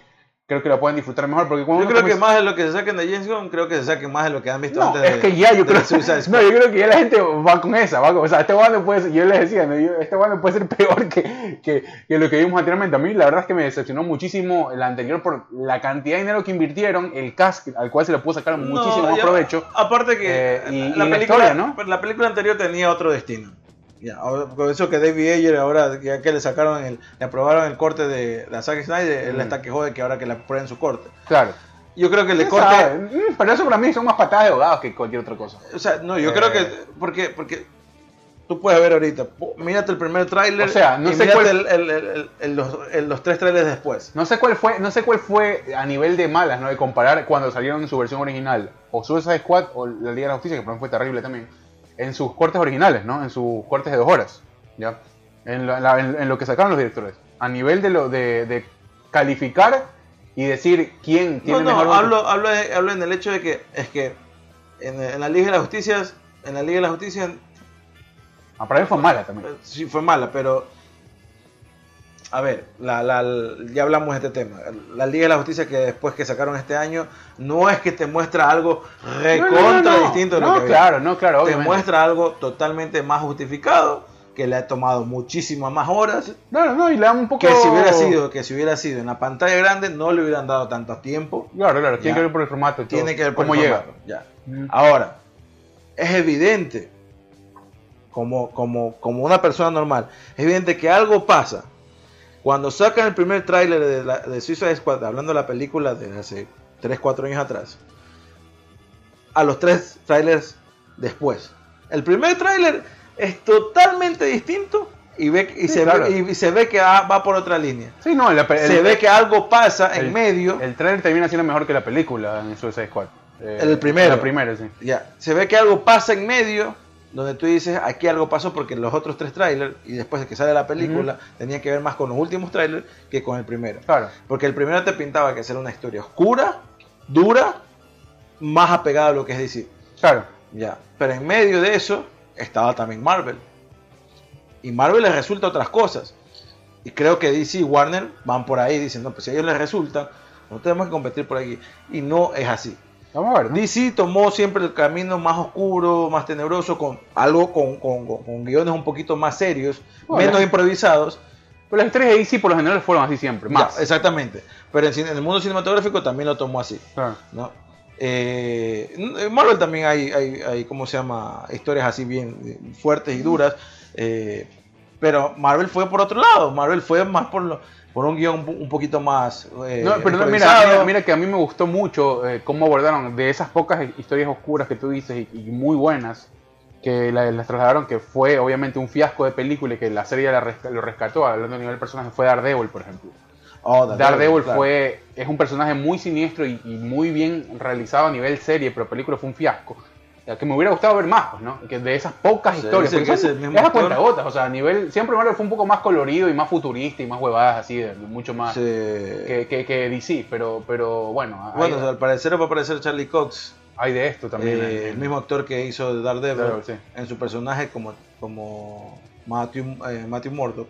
creo que la puedan disfrutar mejor. Porque cuando Yo creo que más de lo que se saquen de James Gunn, creo que se saquen más de lo que han visto no, antes es de- que ya yo creo, no, yo creo que ya la gente va con esa, va con- o sea, este guano puede ser, yo les decía, ¿no? Yo- este guano puede ser peor que, que, que lo que vimos anteriormente. A mí la verdad es que me decepcionó muchísimo el anterior por la cantidad de dinero que invirtieron, el cast al cual se le pudo sacar No, muchísimo más provecho. Aparte que Eh, y- la, y la historia, ¿no? la película anterior tenía otro destino. Ya, ahora, por eso que David Ayer ahora ya que le sacaron el, le aprobaron el corte de la Zack Snyder, él Mm. está que jode que ahora que le aprueben su corte. Claro. Yo creo que ¿Quién corte, sabe? Mm, Pero eso para mí son más patadas de abogados que cualquier otra cosa. o sea, no, yo Eh. creo que porque porque tú puedes ver ahorita, mírate el primer tráiler O sea, no y sé cuál- el- el- el- el- los, tres trailers después. No sé cuál fue, no sé cuál fue a nivel de malas, ¿no? De comparar cuando salieron en su versión original, o Suicide Squad o la Liga de la Justicia, que fue terrible también, en sus cortes originales, ¿no? En sus cortes de dos horas, ¿ya? En, la- la- en- en lo que sacaron los directores. A nivel de lo de, de calificar y decir quién tiene No, no, mejor hablo, hablo, hablo en el hecho de que es que en, en la Liga de la Justicia, en la Liga de la Justicia Ah, para mí fue mala también. Sí, fue mala, pero. A ver, la, la- ya hablamos de este tema. La Liga de la Justicia que después que sacaron este año, no es que te muestra algo recontra No, no, no, no. distinto de lo No, que había. claro, no, claro, Te muestra algo totalmente más justificado, que le ha tomado muchísimas más horas. No, no, y le dan un poco... Que si hubiera sido, que si hubiera sido en la pantalla grande, no le hubieran dado tanto tiempo. Claro, claro, tiene Ya. que ver por el formato y todo. Tiene que ver por cómo el llega. formato, ya. Mm. Ahora, es evidente, como, como, como una persona normal, es evidente que algo pasa. Cuando sacan el primer tráiler de, la- de Suicide Squad, hablando de la película de hace 3, 4 años atrás, a los tres trailers después. El primer tráiler es totalmente distinto y, ve, y, Sí, se, claro. ve, y se ve que ah, va por otra línea. Sí, no, la- el- se ve que algo pasa el- en medio. El trailer termina siendo mejor que la película en Suicide Squad. Eh, El primero. La primera, sí. Ya, se ve que algo pasa en medio, donde tú dices, aquí algo pasó porque los otros tres trailers, y después de que sale la película, tenían que ver más con los últimos trailers que con el primero. Claro. Porque el primero te pintaba que era una historia oscura, dura, más apegada a lo que es DC. Claro. Ya, pero en medio de eso estaba también Marvel. Y Marvel les resulta otras cosas. Y creo que DC y Warner van por ahí, dicen, no, pues si a ellos les resulta, no tenemos que competir por aquí. Y no es así. Vamos a ver. ¿no? DC tomó siempre el camino más oscuro, más tenebroso, con algo con, con- con- con guiones un poquito más serios, Bueno. menos improvisados. Pero las historias de DC por lo general fueron así siempre. Más. Ya, exactamente. Pero en, el mundo cinematográfico también lo tomó así. Claro. ¿no? Eh, en Marvel también hay, hay, hay, ¿cómo se llama? Historias así bien eh, fuertes y duras. eh, pero Marvel fue por otro lado. Marvel fue más por, lo- por un guion un, poquito más. eh, No, pero no, mira, mira, mira que a mí me gustó mucho eh, cómo abordaron de esas pocas historias oscuras que tú dices y, y muy buenas que la- las trasladaron, que fue obviamente un fiasco de película y que la serie la resca- lo rescató, hablando a nivel personaje, fue Daredevil, por ejemplo. Oh, Daredevil claro. fue, es un personaje muy siniestro y, y muy bien realizado a nivel serie, pero película fue un fiasco. Sea, que me hubiera gustado ver más, pues, ¿no? Que de esas pocas historias. porque que son- es a cuentagotas, o sea, a nivel. Siempre Marvel fue un poco más colorido y más futurista y más huevadas así, de, mucho más Sí. que, que, que DC, pero, pero bueno, Bueno, o sea, al parecer va a aparecer Charlie Cox, hay de esto también. eh, en- el mismo actor que hizo de Daredevil, sí. en su personaje como, como Matthew, eh, Matthew Murdock,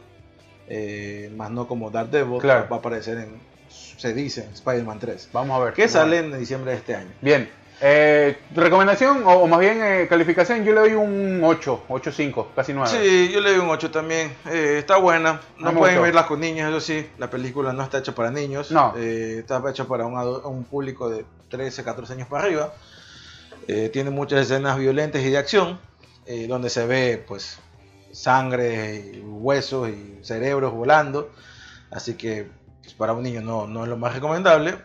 eh, más no como Daredevil, Claro. va a aparecer en, se dice, Spider-Man 3, Vamos a ver. que sale en diciembre de este año. Bien. Eh, recomendación, o, o más bien eh, calificación, yo le doy un 8, 8.5, casi 9. Sí, yo le doy un 8 también. Eh, está buena. No me pueden gustó. verla con niños, eso sí. La película no está hecha para niños. No. Está hecha para un, público de 13, 14 años para arriba. Tiene muchas escenas violentas y de acción, donde se ve pues sangre, y huesos y cerebros volando. Así que pues, para un niño no, no es lo más recomendable.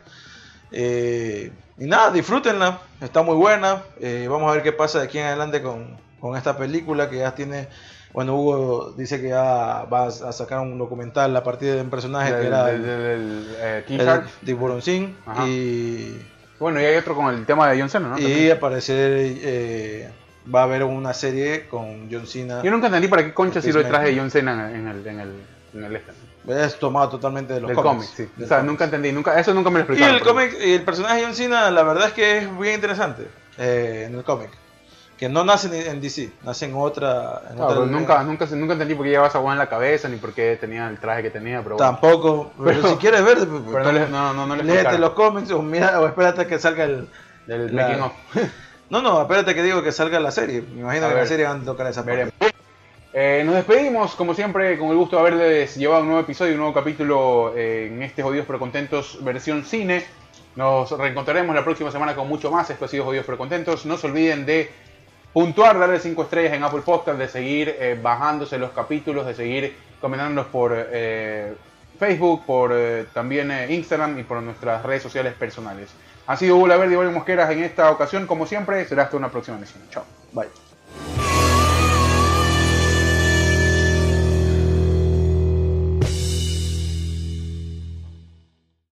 Eh, y nada, disfrútenla, está muy buena. Eh, vamos a ver qué pasa de aquí en adelante con, con esta película que ya tiene. Bueno, Hugo dice que ya va a sacar un documental a partir de un personaje que Del, era del, el, del, eh, King el y, Bueno, y hay otro con el tema de John Cena, ¿no? y También. aparecer eh, va a haber una serie con John Cena. Yo nunca entendí para qué concha si lo traje John Cena en el, en el, en el este, Es tomado totalmente de los del cómics. cómic, sí. Del O sea, nunca entendí, nunca, eso nunca me lo Y explicaron. el cómic, y el personaje de John Cena, la verdad es que es bien interesante eh, en el cómic. Que no nace en- en DC, nace en otra. en Claro, otra nunca, nunca, nunca entendí por qué llevaba esa hueá en la cabeza, ni por qué tenía el traje que tenía, pero bueno. Tampoco. Pero, Pero- si quieres ver, Pero no le, no, no, no le léete los cómics o, mira, o espérate que salga el. del la-. No, no, espérate que digo que salga la serie. Me imagino A que ver. la serie van a tocar esa parte. Veremos. Eh, nos despedimos, como siempre, con el gusto de haberles llevado un nuevo episodio, un nuevo capítulo eh, en este Jodidos pero Contentos versión cine. Nos reencontraremos la próxima semana con mucho más. Esto ha sido Jodidos pero Contentos. No se olviden de puntuar, darle 5 estrellas en Apple Podcast, de seguir eh, bajándose los capítulos, de seguir comentándonos por Facebook, por también Instagram y por nuestras redes sociales personales. Ha sido Hugo Verde y Mario Mosqueras en esta ocasión. Como siempre, será hasta una próxima emisión. Chao. Bye.